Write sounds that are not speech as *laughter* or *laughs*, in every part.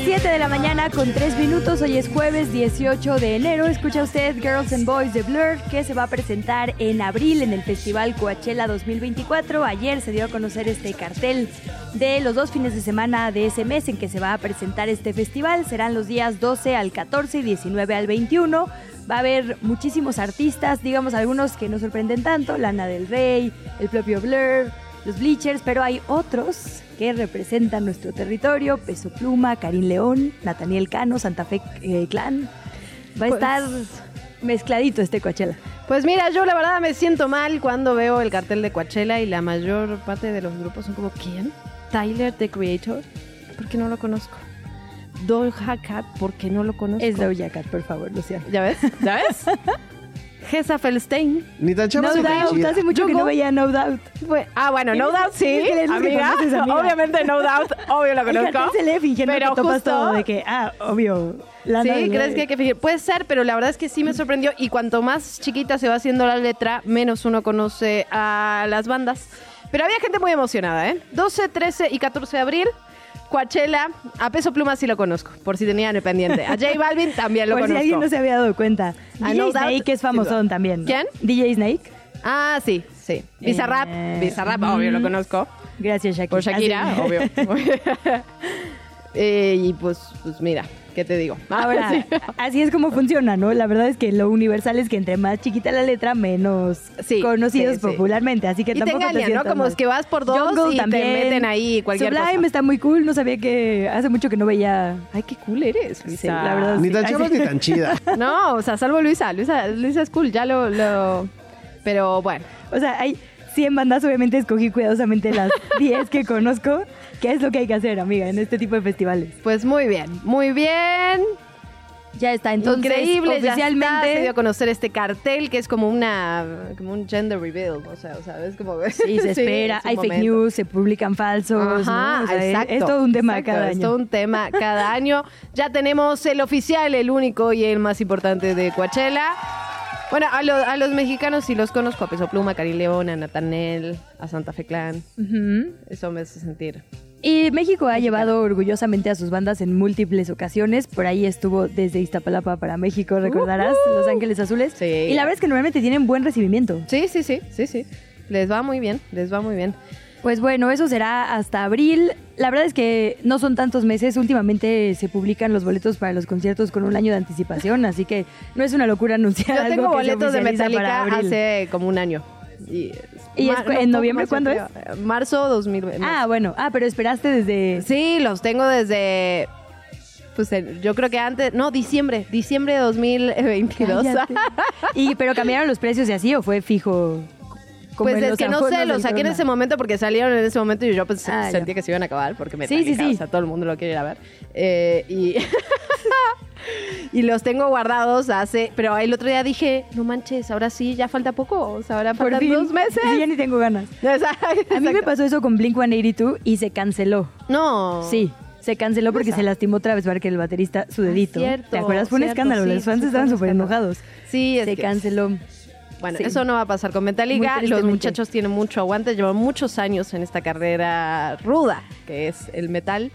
Las 7 de la mañana con 3 minutos. Hoy es jueves 18 de enero. Escucha usted Girls and Boys de Blur, que se va a presentar en abril en el Festival Coachella 2024. Ayer se dio a conocer este cartel de los dos fines de semana de ese mes en que se va a presentar este festival. Serán los días 12 al 14 y 19 al 21. Va a haber muchísimos artistas, digamos algunos que no sorprenden tanto, Lana del Rey, el propio Blur, los Bleachers, pero hay otros que representan nuestro territorio, Peso Pluma, Karim León, Nathaniel Cano, Santa Fe eh, Clan. Va a Pues- estar mezcladito este Coachella. Pues mira, yo la verdad me siento mal cuando veo el cartel de Coachella y la mayor parte de los grupos son como ¿quién? Tyler the Creator, ¿por qué no lo conozco? Doja Cat, ¿por qué no lo conozco? Es Doja Cat, por favor, Luciano. ¿Ya ves? *laughs* ¿Ya ves? Gesa Felstein. Ni tan chava No Doubt, chida. hace mucho que no veía No Doubt. Fue- ah, bueno, No Doubt sí, que que amiga. conoces, amiga. Obviamente No Doubt, obvio cartel conozco. se lee fingiendo pero que topas justo- todo de que, ah, obvio. Lana Sí, ¿crees que hay que fingir? Puede ser, pero la verdad es que sí me sorprendió. Y cuanto más chiquita se va haciendo la letra, menos uno conoce a las bandas. Pero había gente muy emocionada, ¿eh? 12, 13 y 14 de abril. Coachella, a Peso Pluma sí lo conozco, por si tenían el pendiente. A J Balvin también lo Por si conozco. alguien no se había dado cuenta. Ah, DJ No Doubt, Snake es famosón también. ¿no? ¿Quién? DJ Snake. Ah, sí, sí. Bizarrap, Eh, Bizarrap, obvio lo conozco. Gracias, Shakira. Por Shakira, Así- obvio. *laughs* *laughs* Eh, y pues, pues mira, ¿qué te digo? *laughs* Ahora, Sí. así es como funciona, ¿no? La verdad es que lo universal es que entre más chiquita la letra, menos Sí, conocidos sí, sí. popularmente. Así que Y te tampoco engañan, ¿no? Como mal. es que vas por dos Jungle y te meten ahí cualquier Sublime cosa. está muy cool. No sabía que hace mucho que no veía. Ay, qué cool eres, Luisa. La verdad. Ni sí. tan chava ni tan chida. *laughs* No, o sea, salvo Luisa. Luisa, Luisa es cool, ya lo, lo... Pero bueno, O sea, hay 100 bandas, obviamente escogí cuidadosamente las *laughs* 10 que conozco. ¿Qué es lo que hay que hacer, amiga, en este tipo de festivales? pues muy bien, muy bien. Ya está, entonces, Increíble, oficialmente. ya está, se dio a conocer este cartel que es como una, como un gender reveal, o sea, o sea, es como... *laughs* Sí, se espera, es un hay fake momento. news, se publican falsos, Ajá, ¿no? O sea, es- exacto. es todo un tema exacto, cada Es año. todo un tema cada año. Ya tenemos el oficial, el único y el más importante de Coachella. Bueno, a, lo- a los mexicanos sí los conozco, a Peso Pluma, a Cari León, a Natanel, a Santa Fe Clan. Ujú. Eso me hace sentir. Y México ha llevado orgullosamente a sus bandas en múltiples ocasiones. Por ahí estuvo desde Iztapalapa para México, recordarás, Los Ángeles Azules. Sí. Y la verdad es que normalmente tienen buen recibimiento. Sí, sí, sí, sí, sí. Les va muy bien, les va muy bien. Pues bueno, eso será hasta abril. La verdad es que no son tantos meses. Últimamente se publican los boletos para los conciertos con un año de anticipación, así que no es una locura anunciar Yo algo tengo que se boletos de oficializa para Metallica hace como un año. ¿Y, ¿Y es cu- en noviembre cuándo es? Marzo 2020. Ah, bueno. Ah, pero esperaste desde... Sí, los tengo desde. Pues yo creo que antes. No, diciembre. Diciembre de 2022. Cállate. *laughs* y, ¿Pero cambiaron los precios y así o fue fijo? como Pues es que no sé, los saqué en ese momento porque salieron en ese momento y yo pues Ah, ya. sentí que se iban a acabar porque me Sí, sí, sí. O sea, todo el mundo lo quiere ir a ver. Eh, y, *laughs* *laughs* y los tengo guardados hace. Pero el otro día dije, no manches, ahora sí, ya falta poco. O sea, ahora Por faltan fin. dos meses. Sí, ya ni tengo ganas. *laughs* Exacto. A mí me pasó eso con Blink 182 y se canceló. No. Sí, se canceló porque se lastimó Travis Barker, el baterista, su dedito. cierto, ¿Te acuerdas? Fue un cierto, escándalo. sí, Los fans sí, estaban súper enojados. Sí, es se que- canceló. Bueno, Sí. eso no va a pasar con Metallica. Los muchachos tienen mucho aguante, llevan muchos años en esta carrera ruda, que es el metal.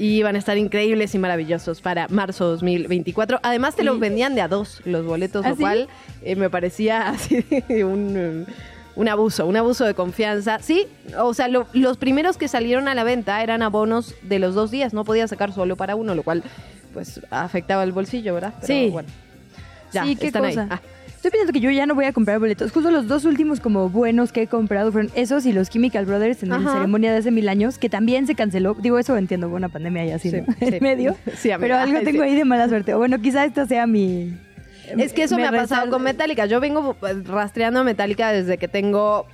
Y van a estar increíbles y maravillosos para marzo 2024. Además, te los vendían de a dos los boletos, ¿Ah, lo sí? cual eh, me parecía *laughs* así un, eh, un abuso, un abuso de confianza. Sí, o sea, lo- los primeros que salieron a la venta eran abonos de los dos días, no podía sacar solo para uno, lo cual pues afectaba el bolsillo, ¿verdad? Pero, Sí. bueno. Ya, sí, qué están ahí. cosa. Ah. Estoy pensando que yo ya no voy a comprar boletos. Justo los dos últimos como buenos que he comprado fueron esos y los Chemical Brothers en la ceremonia de hace mil años, que también se canceló. Digo, eso entiendo, una pandemia y así, Sí, ¿no? *laughs* sí. en medio. *laughs* Sí. Pero algo tengo ahí de mala suerte. O bueno, quizá esta sea mi... Es que eso me, ha pasado con Metallica. Yo vengo rastreando a Metallica desde que tengo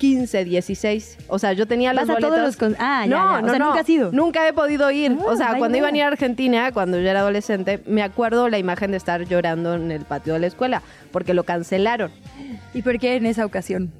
15, 16. O sea, yo tenía los ¿Vas a todos boletos. los con- ah, ya, no, ya. O no, sea, no. nunca has ido. Nunca he podido ir. Ah, o sea, cuando iba a ir a Argentina, cuando yo era adolescente, me acuerdo la imagen de estar llorando en el patio de la escuela porque lo cancelaron. ¿Y por qué en esa ocasión?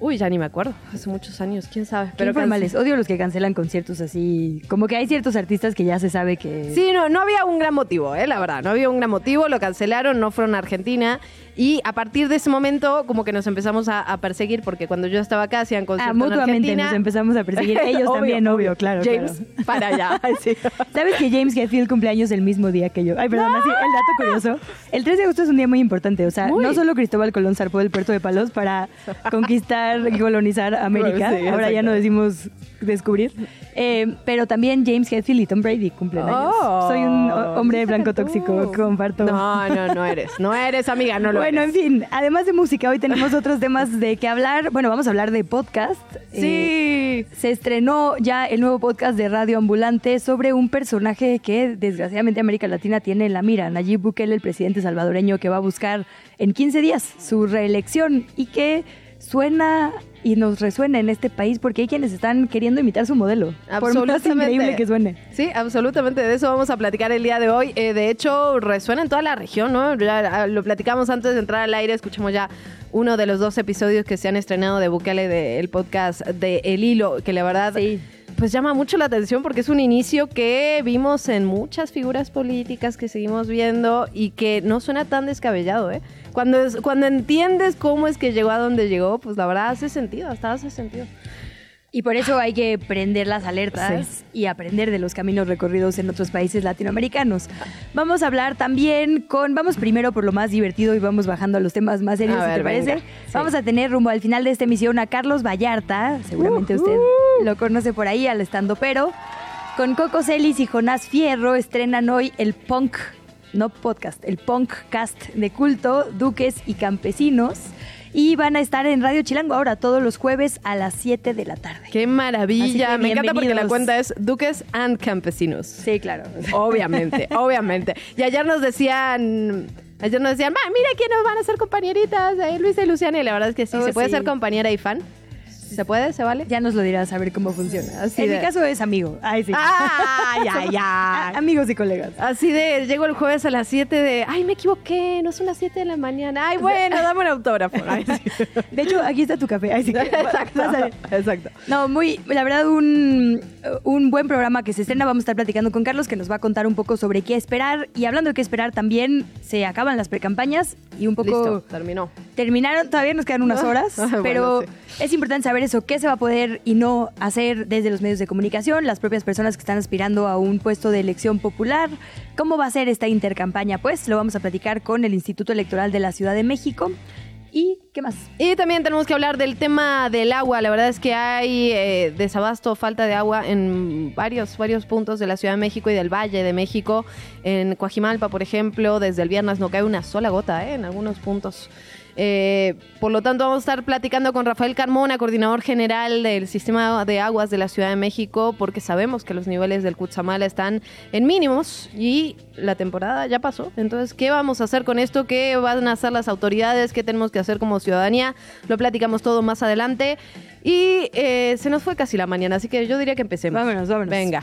Uy, ya ni me acuerdo. Hace muchos años, quién sabe. Pero formales. Odio los que cancelan conciertos así. Como que hay ciertos artistas que ya se sabe que. Sí, no, no había un gran motivo, eh, la verdad. No había un gran motivo, lo cancelaron, no fueron a Argentina. Y a partir de ese momento, como que nos empezamos a, a perseguir, porque cuando yo estaba acá hacían Ah, conciertos en mutuamente Argentina. nos empezamos a perseguir. *laughs* Ellos Obvio, también, obvio, claro. James, claro. *laughs* para allá. *laughs* Sí. ¿Sabes que James Hetfield cumpleaños el mismo día que yo? Ay, perdón, así, el dato curioso. El 3 de agosto es un día muy importante. O sea, Muy. no solo Cristóbal Colón zarpó del puerto de Palos para conquistar y colonizar *laughs* América. Sí, Ahora ya no decimos descubrir. Eh, pero también James Hetfield y Tom Brady cumplen años. Oh, Soy un hombre blanco tú. tóxico, comparto. No, no, no eres. No eres, amiga, no lo bueno, eres. en fin, además de música, hoy tenemos otros temas de qué hablar. Bueno, vamos a hablar de podcast. Eh, Sí. se estrenó ya el nuevo podcast de Radio Ambulante sobre un personaje que desgraciadamente América Latina tiene en la mira, Nayib Bukele, el presidente salvadoreño que va a buscar en 15 días su reelección y que suena y nos resuena en este país porque hay quienes están queriendo imitar su modelo. Por más Absolutamente. increíble que suene. Sí, absolutamente. De eso vamos a platicar el día de hoy. Eh, de hecho, resuena en toda la región, ¿no? Ya ah, lo platicamos antes de entrar al aire. Escuchamos ya uno de los dos episodios que se han estrenado de Bukele del podcast de El Hilo, que la verdad. Sí. Pues llama mucho la atención porque es un inicio que vimos en muchas figuras políticas que seguimos viendo y que no suena tan descabellado, ¿eh? Cuando, es, cuando entiendes cómo es que llegó a donde llegó, pues la verdad hace sentido, hasta hace sentido. Y por eso hay que prender las alertas y aprender de los caminos recorridos en otros países latinoamericanos. Vamos a hablar también con, vamos primero por lo más divertido y vamos bajando a los temas más serios, ver, te parece. Sí. Vamos a tener rumbo al final de esta emisión a Carlos Vallarta, seguramente usted lo conoce por ahí, al estando pero. Con Coco Celis y Jonás Fierro estrenan hoy el punk, no podcast, el punk cast de culto, Duques y Campesinos. Y van a estar en Radio Chilango ahora todos los jueves a las 7 de la tarde. ¡Qué maravilla! Me encanta porque la cuenta es Duques and Campesinos. Sí, claro. Obviamente, *laughs* obviamente. Y ayer nos decían... Ayer nos decían, "Ma, mira quiénes van a ser compañeritas de Luisa y Luciana. Y la verdad es que sí, Oh, se puede sí. ser compañera y fan. ¿Se puede? ¿Se vale? Ya nos lo dirás a ver cómo funciona. Así en de- mi caso es amigo. Ay, sí. ¡Ah! ya, *laughs* ya! amigos y colegas. Así de, llego el jueves a las 7 de, ay, me equivoqué, no son las 7 de la mañana. Ay, bueno, dame un autógrafo. Ay, sí. *laughs* De hecho, aquí está tu café. Ay, sí. *laughs* Exacto, exacto. No, muy, la verdad, un, un buen programa que se estrena. Vamos a estar platicando con Carlos, que nos va a contar un poco sobre qué esperar. Y hablando de qué esperar, también se acaban las precampañas y un poco Listo, terminó. terminaron. Todavía nos quedan unas horas, Ah, bueno, pero sí. es importante saber eso, qué se va a poder y no hacer desde los medios de comunicación, las propias personas que están aspirando a un puesto de elección popular. ¿Cómo va a ser esta intercampaña? Pues lo vamos a platicar con el Instituto Electoral de la Ciudad de México. ¿Y qué más? Y también tenemos que hablar del tema del agua. La verdad es que hay eh, desabasto, falta de agua en varios, varios puntos de la Ciudad de México y del Valle de México. En Coajimalpa, por ejemplo, desde el viernes no cae una sola gota eh, en algunos puntos. Eh, por lo tanto, vamos a estar platicando con Rafael Carmona, coordinador general del sistema de aguas de la Ciudad de México, porque sabemos que los niveles del Cutzamala están en mínimos y la temporada ya pasó. Entonces, ¿qué vamos a hacer con esto? ¿Qué van a hacer las autoridades? ¿Qué tenemos que hacer como ciudadanía? Lo platicamos todo más adelante. Y eh, se nos fue casi la mañana, así que yo diría que empecemos. Vámonos, vámonos. Venga.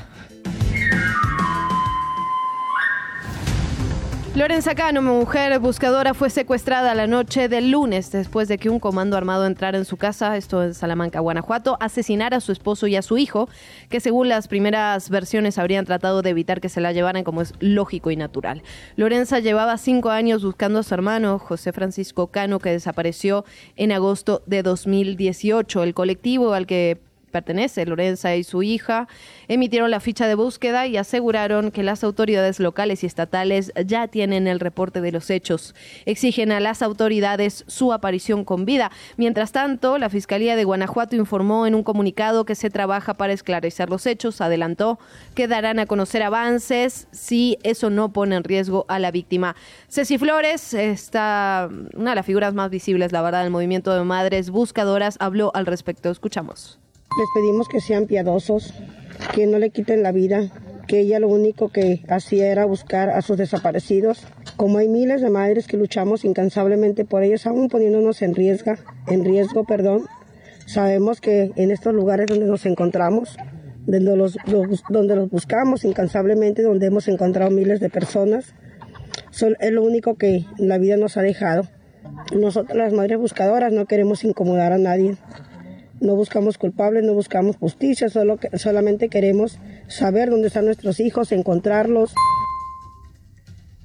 Lorenza Cano, mujer buscadora, fue secuestrada la noche del lunes después de que un comando armado entrara en su casa, esto en Salamanca, Guanajuato, asesinara a su esposo y a su hijo, que según las primeras versiones habrían tratado de evitar que se la llevaran como es lógico y natural. Lorenza llevaba cinco años buscando a su hermano, José Francisco Cano, que desapareció en agosto de 2018. El colectivo al que pertenece, Lorenza y su hija, emitieron la ficha de búsqueda y aseguraron que las autoridades locales y estatales ya tienen el reporte de los hechos. Exigen a las autoridades su aparición con vida. Mientras tanto, la Fiscalía de Guanajuato informó en un comunicado que se trabaja para esclarecer los hechos. Adelantó que darán a conocer avances si eso no pone en riesgo a la víctima. Ceci Flores, está una de las figuras más visibles, la verdad, del movimiento de madres buscadoras, habló al respecto. Escuchamos. Les pedimos que sean piadosos, que no le quiten la vida, que ella lo único que hacía era buscar a sus desaparecidos. Como hay miles de madres que luchamos incansablemente por ellos, aún poniéndonos en riesgo, en riesgo, perdón, Sabemos que en estos lugares donde nos encontramos, donde los, donde los buscamos incansablemente, donde hemos encontrado miles de personas, son, es lo único que la vida nos ha dejado. Nosotros las madres buscadoras no queremos incomodar a nadie. No buscamos culpables, no buscamos justicia, solo solamente queremos saber dónde están nuestros hijos, encontrarlos.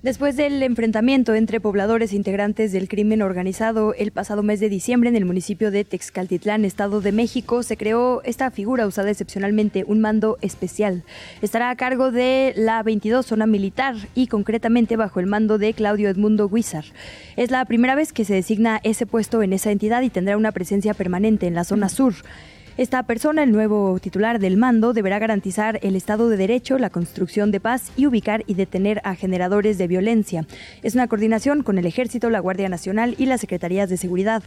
Después del enfrentamiento entre pobladores e integrantes del crimen organizado el pasado mes de diciembre en el municipio de Texcaltitlán, Estado de México, se creó esta figura usada excepcionalmente, un mando especial. Estará a cargo de la 22 zona militar y concretamente bajo el mando de Claudio Edmundo Guizar. Es la primera vez que se designa ese puesto en esa entidad y tendrá una presencia permanente en la zona sur. Esta persona, el nuevo titular del mando, deberá garantizar el Estado de Derecho, la construcción de paz y ubicar y detener a generadores de violencia. Es una coordinación con el Ejército, la Guardia Nacional y las Secretarías de Seguridad.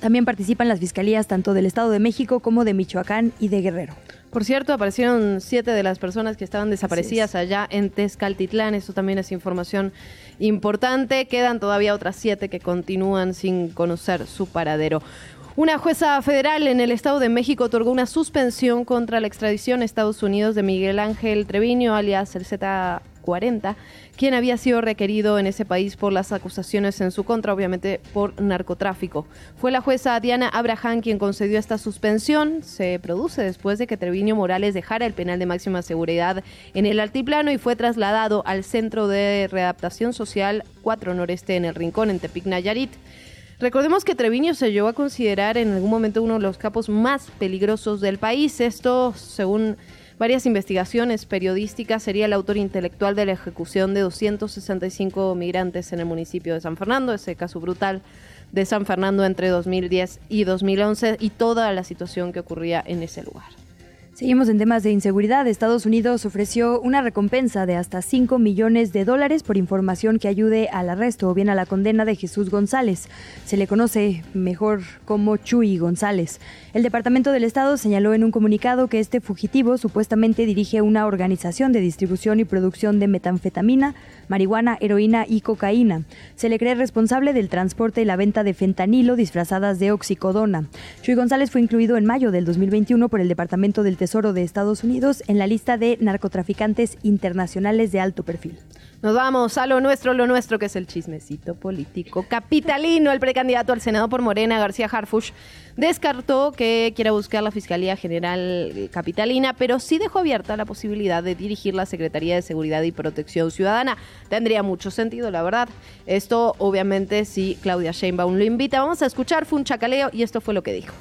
También participan las fiscalías tanto del Estado de México como de Michoacán y de Guerrero. Por cierto, aparecieron siete de las personas que estaban desaparecidas allá en Tezcaltitlán. Esto también es información importante. Quedan todavía otras siete que continúan sin conocer su paradero. Una jueza federal en el Estado de México otorgó una suspensión contra la extradición a Estados Unidos de Miguel Ángel Treviño, alias el Z40, quien había sido requerido en ese país por las acusaciones en su contra, obviamente por narcotráfico. Fue la jueza Diana Abraham quien concedió esta suspensión. Se produce después de que Treviño Morales dejara el penal de máxima seguridad en el altiplano y fue trasladado al Centro de Readaptación Social 4 Noreste en el Rincón, en Tepic, Nayarit. Recordemos que Treviño se llegó a considerar en algún momento uno de los capos más peligrosos del país. Esto, según varias investigaciones periodísticas, sería el autor intelectual de la ejecución de 265 migrantes en el municipio de San Fernando, ese caso brutal de San Fernando entre 2010 y 2011 y toda la situación que ocurría en ese lugar. Seguimos en temas de inseguridad. Estados Unidos ofreció una recompensa de hasta 5 millones de dólares por información que ayude al arresto o bien a la condena de Jesús González. Se le conoce mejor como Chuy González. El Departamento del Estado señaló en un comunicado que este fugitivo supuestamente dirige una organización de distribución y producción de metanfetamina, marihuana, heroína y cocaína. Se le cree responsable del transporte y la venta de fentanilo disfrazadas de oxicodona. Chuy González fue incluido en mayo del 2021 por el Departamento del Tesoro de Estados Unidos en la lista de narcotraficantes internacionales de alto perfil. Nos vamos a lo nuestro, lo nuestro, que es el chismecito político capitalino. El precandidato al Senado por Morena, García Harfush, descartó que quiera buscar la Fiscalía General Capitalina, pero sí dejó abierta la posibilidad de dirigir la Secretaría de Seguridad y Protección Ciudadana. Tendría mucho sentido, la verdad. Esto, obviamente, si Claudia Sheinbaum lo invita. Vamos a escuchar, fue un chacaleo y esto fue lo que dijo.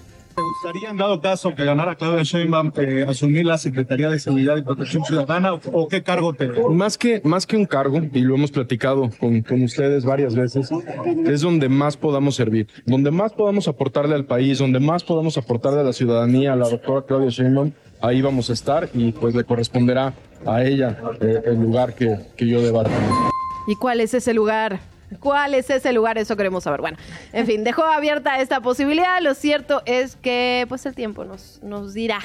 ¿Te gustaría, en dado caso, que ganara Claudia Sheinbaum, eh, asumir la Secretaría de Seguridad y Protección Ciudadana o, qué cargo te Más que, más que un cargo, y lo hemos platicado con, con ustedes varias veces, es donde más podamos servir, donde más podamos aportarle al país, donde más podamos aportarle a la ciudadanía, a la doctora Claudia Sheinbaum, ahí vamos a estar y pues le corresponderá a ella eh, el lugar que, que yo deba tener. ¿Y cuál es ese lugar? ¿Cuál es ese lugar? Eso queremos saber. Bueno, en fin, dejó abierta esta posibilidad. Lo cierto es que pues el tiempo nos, nos dirá.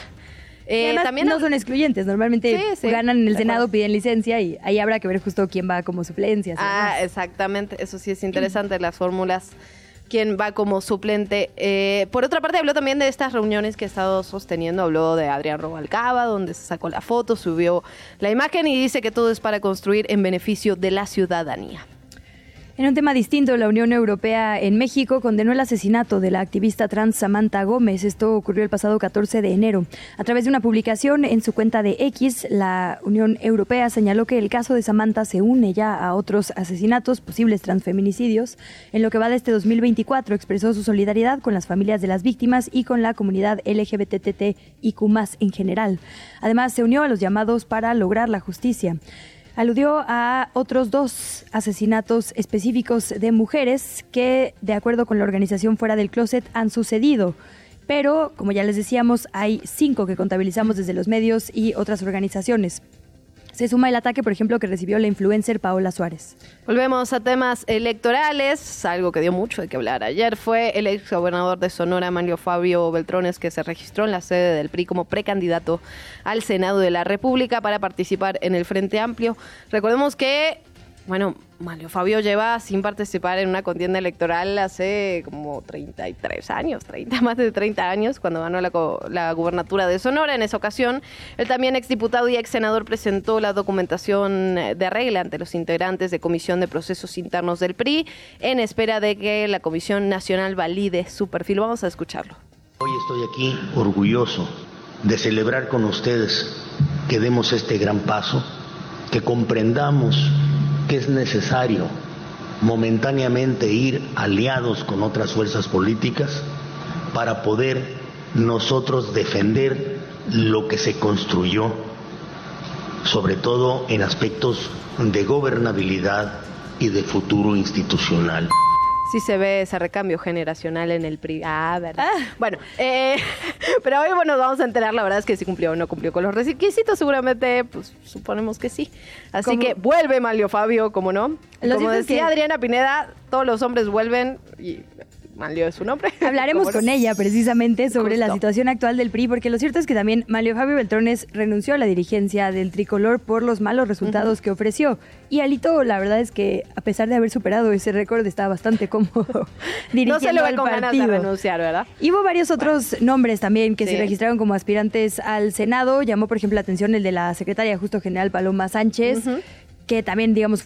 Eh, también no son excluyentes, normalmente ganan en el Senado, piden licencia y ahí habrá que ver justo quién va como suplencia. Ah, exactamente, eso sí es interesante, las fórmulas, quién va como suplente. Eh, por otra parte, habló también de estas reuniones que ha estado sosteniendo, habló de Adrián Robalcaba, donde se sacó la foto, subió la imagen y dice que todo es para construir en beneficio de la ciudadanía. En un tema distinto, la Unión Europea en México condenó el asesinato de la activista trans Samantha Gómez. Esto ocurrió el pasado 14 de enero. A través de una publicación en su cuenta de X, la Unión Europea señaló que el caso de Samantha se une ya a otros asesinatos, posibles transfeminicidios. En lo que va de este 2024, expresó su solidaridad con las familias de las víctimas y con la comunidad LGBTTIQ en general. Además, se unió a los llamados para lograr la justicia aludió a otros dos asesinatos específicos de mujeres que, de acuerdo con la organización Fuera del Closet, han sucedido. Pero, como ya les decíamos, hay cinco que contabilizamos desde los medios y otras organizaciones. Se suma el ataque, por ejemplo, que recibió la influencer Paola Suárez. Volvemos a temas electorales. Algo que dio mucho de que hablar ayer fue el ex gobernador de Sonora, Manlio Fabio Beltrones, que se registró en la sede del PRI como precandidato al Senado de la República para participar en el Frente Amplio. Recordemos que bueno, Mario Fabio lleva sin participar en una contienda electoral hace como 33 años, 30, *laughs* más de 30 años, cuando ganó la, la gubernatura de Sonora. En esa ocasión, el también exdiputado y ex senador presentó la documentación de regla ante los integrantes de Comisión de Procesos Internos del PRI en espera de que la Comisión Nacional valide su perfil. Vamos a escucharlo. Hoy estoy aquí orgulloso de celebrar con ustedes que demos este gran paso, que comprendamos que es necesario momentáneamente ir aliados con otras fuerzas políticas para poder nosotros defender lo que se construyó, sobre todo en aspectos de gobernabilidad y de futuro institucional sí se ve ese recambio generacional en el PRI. Ah, ¿verdad? Ah. Bueno, eh, *laughs* pero hoy bueno, vamos a enterar, la verdad es que si cumplió o no cumplió con los requisitos, seguramente, pues suponemos que sí. Así que vuelve Malio Fabio, como no. como decía Adriana Pineda, todos los hombres vuelven y Malio es su nombre. *laughs* Hablaremos con ella precisamente sobre la situación actual del PRI, porque lo cierto es que también Malio Fabio Beltrones renunció a la dirigencia del tricolor por los malos resultados que ofreció. Y Alito, la verdad es que a pesar de haber superado ese récord, está bastante cómodo dirigiendo *laughs* *laughs* no se lo ve con Ganas de renunciar, ¿verdad? Y hubo varios otros nombres también que se registraron como aspirantes al Senado. Llamó, por ejemplo, la atención el de la secretaria justo general Paloma Sánchez, que también, digamos,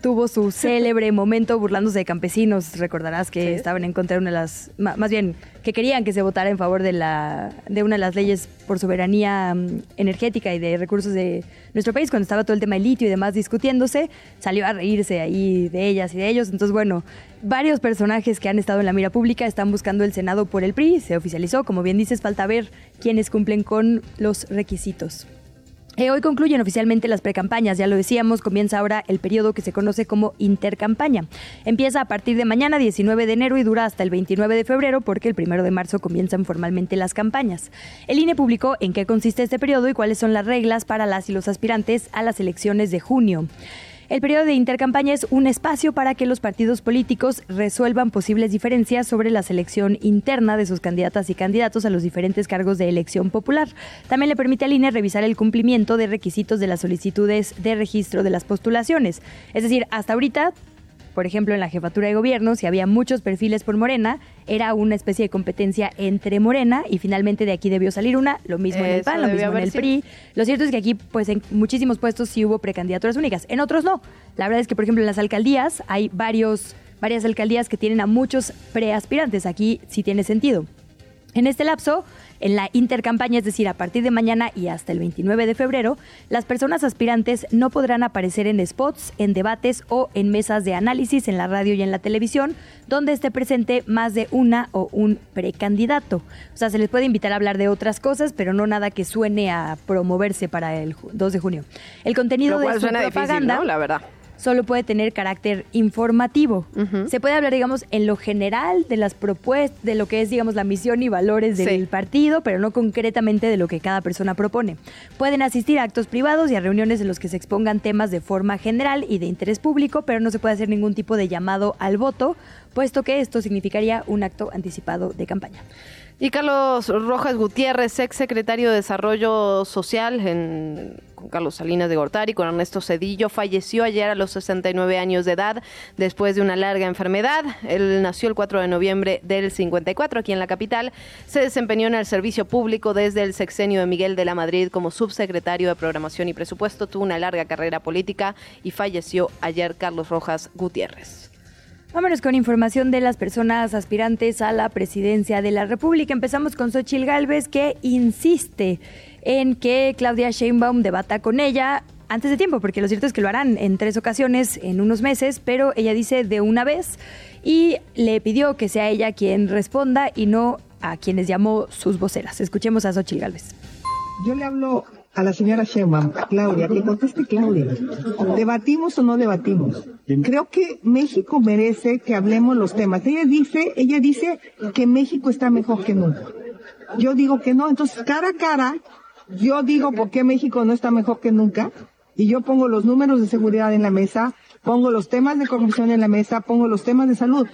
tuvo su célebre momento burlándose de campesinos. Recordarás que estaban en contra de una de las, más bien, que querían que se votara en favor de, la, de una de las leyes por soberanía mm, energética y de recursos de nuestro país, cuando estaba todo el tema del litio y demás discutiéndose, salió a reírse ahí de ellas y de ellos. Entonces, bueno, varios personajes que han estado en la mira pública están buscando el Senado por el PRI, se oficializó, como bien dices, falta ver quiénes cumplen con los requisitos. Eh, hoy concluyen oficialmente las precampañas, ya lo decíamos, comienza ahora el periodo que se conoce como intercampaña. Empieza a partir de mañana, 19 de enero, y dura hasta el 29 de febrero, porque el 1 de marzo comienzan formalmente las campañas. El INE publicó en qué consiste este periodo y cuáles son las reglas para las y los aspirantes a las elecciones de junio. El periodo de intercampaña es un espacio para que los partidos políticos resuelvan posibles diferencias sobre la selección interna de sus candidatas y candidatos a los diferentes cargos de elección popular. También le permite al INE revisar el cumplimiento de requisitos de las solicitudes de registro de las postulaciones. Es decir, hasta ahorita por ejemplo, en la jefatura de gobierno, si había muchos perfiles por Morena, era una especie de competencia entre Morena y finalmente de aquí debió salir una, lo mismo en el PAN, lo mismo en el PRI. Lo cierto es que aquí, pues en muchísimos puestos sí hubo precandidaturas únicas, en otros no. La verdad es que, por ejemplo, en las alcaldías hay varios, varias alcaldías que tienen a muchos preaspirantes, aquí sí tiene sentido. En este lapso, en la intercampaña, es decir, a partir de mañana y hasta el 29 de febrero, las personas aspirantes no podrán aparecer en spots, en debates o en mesas de análisis en la radio y en la televisión, donde esté presente más de una o un precandidato. O sea, se les puede invitar a hablar de otras cosas, pero no nada que suene a promoverse para el 2 de junio. El contenido de su propaganda, la verdad solo puede tener carácter informativo. Se puede hablar, digamos, en lo general de las propuestas, de lo que es, digamos, la misión y valores del partido, pero no concretamente de lo que cada persona propone. Pueden asistir a actos privados y a reuniones en los que se expongan temas de forma general y de interés público, pero no se puede hacer ningún tipo de llamado al voto, puesto que esto significaría un acto anticipado de campaña. Y Carlos Rojas Gutiérrez, ex secretario de Desarrollo Social en, con Carlos Salinas de Gortari, con Ernesto Cedillo, falleció ayer a los 69 años de edad después de una larga enfermedad. Él nació el 4 de noviembre del 54 aquí en la capital. Se desempeñó en el servicio público desde el sexenio de Miguel de la Madrid como subsecretario de Programación y Presupuesto. Tuvo una larga carrera política y falleció ayer Carlos Rojas Gutiérrez. Vámonos con información de las personas aspirantes a la presidencia de la República. Empezamos con Xochil Gálvez, que insiste en que Claudia Sheinbaum debata con ella antes de tiempo, porque lo cierto es que lo harán en tres ocasiones en unos meses, pero ella dice de una vez y le pidió que sea ella quien responda y no a quienes llamó sus voceras. Escuchemos a Xochil Gálvez. Yo le hablo a la señora Sheinbaum, Claudia, que conteste Claudia. ¿Debatimos o no debatimos? Creo que México merece que hablemos los temas. Ella dice, ella dice que México está mejor que nunca. Yo digo que no. Entonces, cara a cara, yo digo por qué México no está mejor que nunca. Y yo pongo los números de seguridad en la mesa, pongo los temas de corrupción en la mesa, pongo los temas de salud.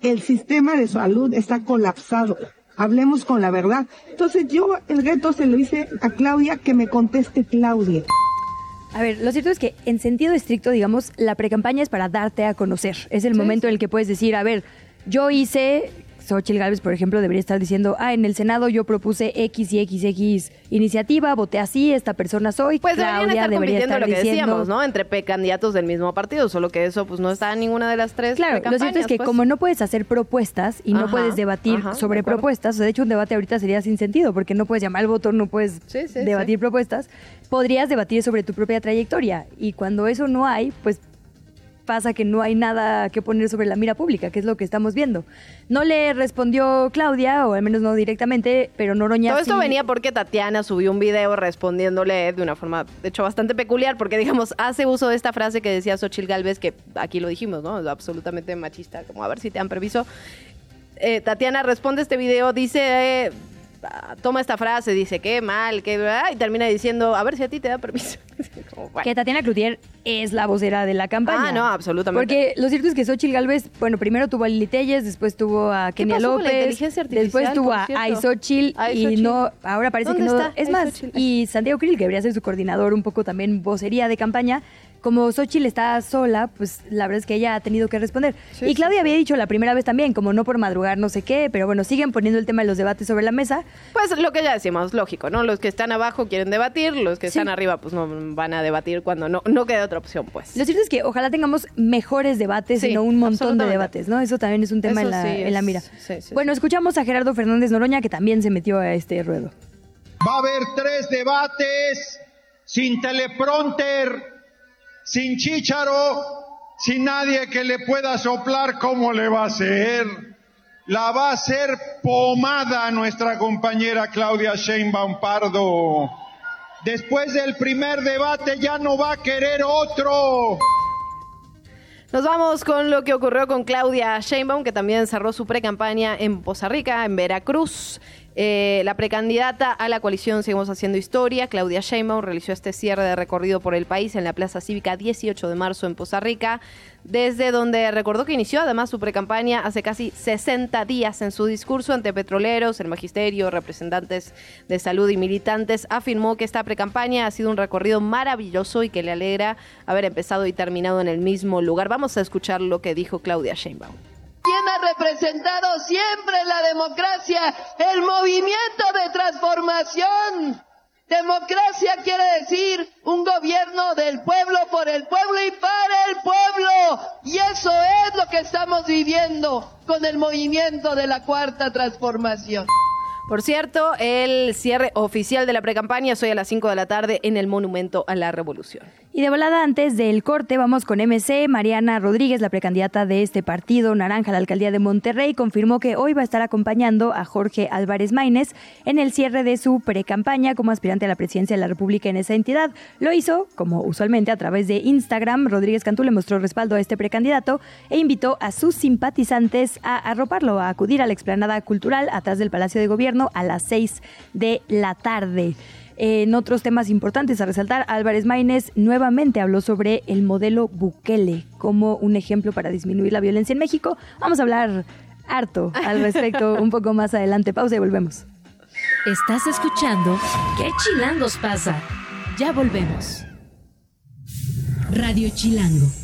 El sistema de salud está colapsado hablemos con la verdad. Entonces yo el reto se lo hice a Claudia, que me conteste Claudia. A ver, lo cierto es que en sentido estricto, digamos, la precampaña es para darte a conocer. Es el momento en el que puedes decir, a ver, yo hice Xochitl Gálvez, por ejemplo, debería estar diciendo, ah, en el Senado yo propuse X y X, X iniciativa, voté así, esta persona soy. Pues Claudia estar debería estar lo que diciendo- decíamos, ¿no? Entre precandidatos del mismo partido, solo que eso pues no está en ninguna de las tres Claro, lo cierto es que pues. como no puedes hacer propuestas y no puedes debatir ajá, sobre propuestas, o sea, de hecho un debate ahorita sería sin sentido porque no puedes llamar al voto, no puedes Sí, sí, debatir sí. propuestas, podrías debatir sobre tu propia trayectoria y cuando eso no hay, pues pasa que no hay nada que poner sobre la mira pública, que es lo que estamos viendo. No le respondió Claudia, o al menos no directamente, pero Noroña Todo esto sí- venía porque Tatiana subió un video respondiéndole de una forma, de hecho, bastante peculiar, porque, digamos, hace uso de esta frase que decía Xochitl Galvez, que aquí lo dijimos, ¿no? Absolutamente machista, como a ver si te dan permiso. Eh, Tatiana responde este video, dice, eh, toma esta frase, dice, qué mal, qué... Y termina diciendo, a ver si a ti te da permiso. *laughs* Como, bueno. Que Tatiana Cloutier es la vocera de la campaña. Ah, no, absolutamente. Porque lo cierto es que Xochitl Galvez, bueno, primero tuvo a Lili Telles, después tuvo a Kenia López, después tuvo a Ay, y no, ahora parece que ¿Dónde no. está Es más, y Santiago Krill, que debería ser su coordinador, un poco también vocería de campaña. Como Xochitl está sola, pues la verdad es que ella ha tenido que responder. Sí, y Claudia sí. había dicho la primera vez también, como no por madrugar, no sé qué, pero bueno, siguen poniendo el tema de los debates sobre la mesa. Pues lo que ya decimos, lógico, ¿no? Los que están abajo quieren debatir, los que Sí. están arriba pues no van a debatir cuando no, no queda otra opción, pues. Lo cierto es que ojalá tengamos mejores debates Sí, y no un montón de debates, ¿no? Eso también es un tema en la, sí en la es- mira. sí, sí, bueno, escuchamos a Gerardo Fernández Noroña, que también se metió a este ruedo. Va a haber tres debates sin teleprompter, sin chícharo, sin nadie que le pueda soplar cómo le va a hacer. La va a hacer pomada nuestra compañera Claudia Sheinbaum Pardo. Después del primer debate ya no va a querer otro. Nos vamos con lo que ocurrió con Claudia Sheinbaum, que también cerró su precampaña en Poza Rica, en Veracruz. Eh, la precandidata a la coalición Seguimos Haciendo Historia, Claudia Sheinbaum, realizó este cierre de recorrido por el país en la Plaza Cívica 18 de marzo en Poza Rica, desde donde recordó que inició además su precampaña hace casi 60 días en su discurso ante petroleros, el magisterio, representantes de salud y militantes. Afirmó que esta precampaña ha sido un recorrido maravilloso y que le alegra haber empezado y terminado en el mismo lugar. Vamos a escuchar lo que dijo Claudia Sheinbaum. ¿Quién ha representado siempre la democracia? El movimiento de transformación. Democracia quiere decir un gobierno del pueblo, por el pueblo y para el pueblo. Y eso es lo que estamos viviendo con el movimiento de la cuarta transformación. Por cierto, el cierre oficial de la precampaña es hoy a las 5 de la tarde en el Monumento a la Revolución. Y de volada antes del corte vamos con MC. Mariana Rodríguez, la precandidata de este partido naranja a la alcaldía de Monterrey, confirmó que hoy va a estar acompañando a Jorge Álvarez Maínez en el cierre de su precampaña como aspirante a la presidencia de la República en esa entidad. Lo hizo, como usualmente, a través de Instagram. Rodríguez Cantú le mostró respaldo a este precandidato e invitó a sus simpatizantes a arroparlo, a acudir a la explanada cultural atrás del Palacio de Gobierno a las 6 de la tarde. En otros temas importantes a resaltar, Álvarez Maínez nuevamente habló sobre el modelo Bukele como un ejemplo para disminuir la violencia en México. Vamos a hablar harto al respecto *laughs* un poco más adelante. Pausa y volvemos. Estás escuchando ¿Qué chilangos pasa? Ya volvemos. Radio Chilango.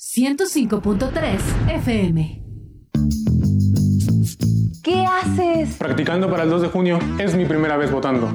105.3 FM. ¿Qué haces? Practicando para el 2 de junio. Es mi primera vez votando.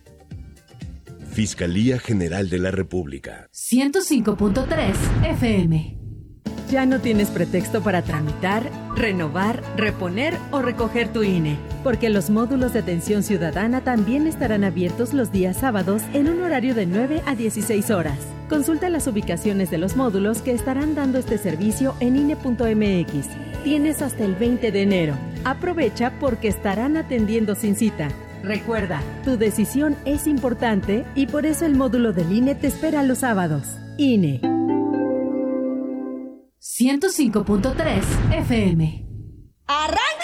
Fiscalía General de la República. 105.3 FM. Ya no tienes pretexto para tramitar, renovar, reponer o recoger tu INE, porque los módulos de atención ciudadana también estarán abiertos los días sábados en un horario de 9 a 16 horas. Consulta las ubicaciones de los módulos que estarán dando este servicio en INE.mx. Tienes hasta el 20 de enero. Aprovecha porque estarán atendiendo sin cita. Recuerda, tu decisión es importante y por eso el módulo del INE te espera los sábados. INE. 105.3 FM. ¡Arráncate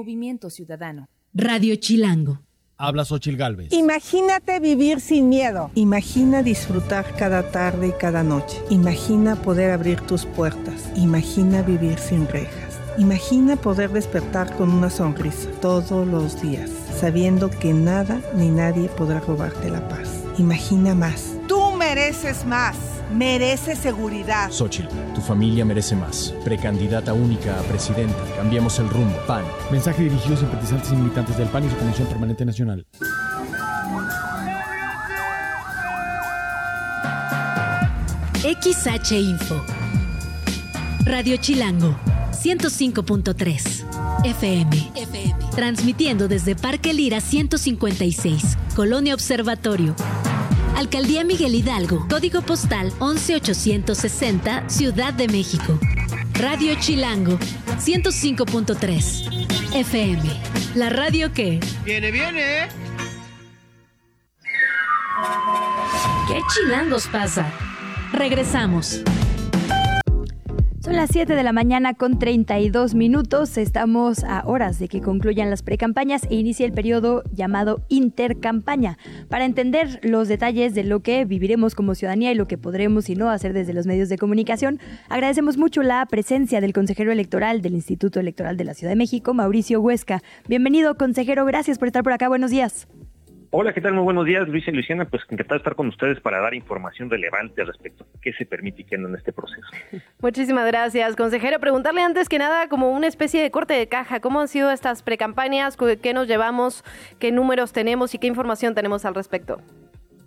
Movimiento Ciudadano. Radio Chilango. Habla Xochil Gálvez. Imagínate vivir sin miedo. Imagina disfrutar cada tarde y cada noche. Imagina poder abrir tus puertas. Imagina vivir sin rejas. Imagina poder despertar con una sonrisa todos los días, sabiendo que nada ni nadie podrá robarte la paz. Imagina más. Tú mereces más. Mereces seguridad. Xochitl, tu familia merece más. Precandidata única a presidenta. Cambiemos el rumbo. PAN. Mensaje dirigido a simpatizantes y militantes del PAN y su Comisión Permanente Nacional. XH Info. Radio Chilango. 105.3 FM. FM. Transmitiendo desde Parque Lira 156, Colonia Observatorio. Alcaldía Miguel Hidalgo, código postal 11860, Ciudad de México. Radio Chilango, 105.3 FM. La radio que... Viene, viene. ¿Qué chilangos pasa? Regresamos. Son las 7 de la mañana con 32 minutos. Estamos a horas de que concluyan las precampañas e inicie el periodo llamado intercampaña. Para entender los detalles de lo que viviremos como ciudadanía y lo que podremos y no hacer desde los medios de comunicación, agradecemos mucho la presencia del consejero electoral del Instituto Electoral de la Ciudad de México, Mauricio Huesca. Bienvenido, consejero. Gracias por estar por acá. Buenos días. Hola, ¿qué tal? Muy buenos días, Luis y Luciana. Pues encantado de estar con ustedes para dar información relevante respecto a qué se permite y qué no en este proceso. *laughs* Muchísimas gracias, consejero. Preguntarle antes que nada, como una especie de corte de caja, ¿cómo han sido estas precampañas? ¿Qué nos llevamos? ¿Qué números tenemos y qué información tenemos al respecto?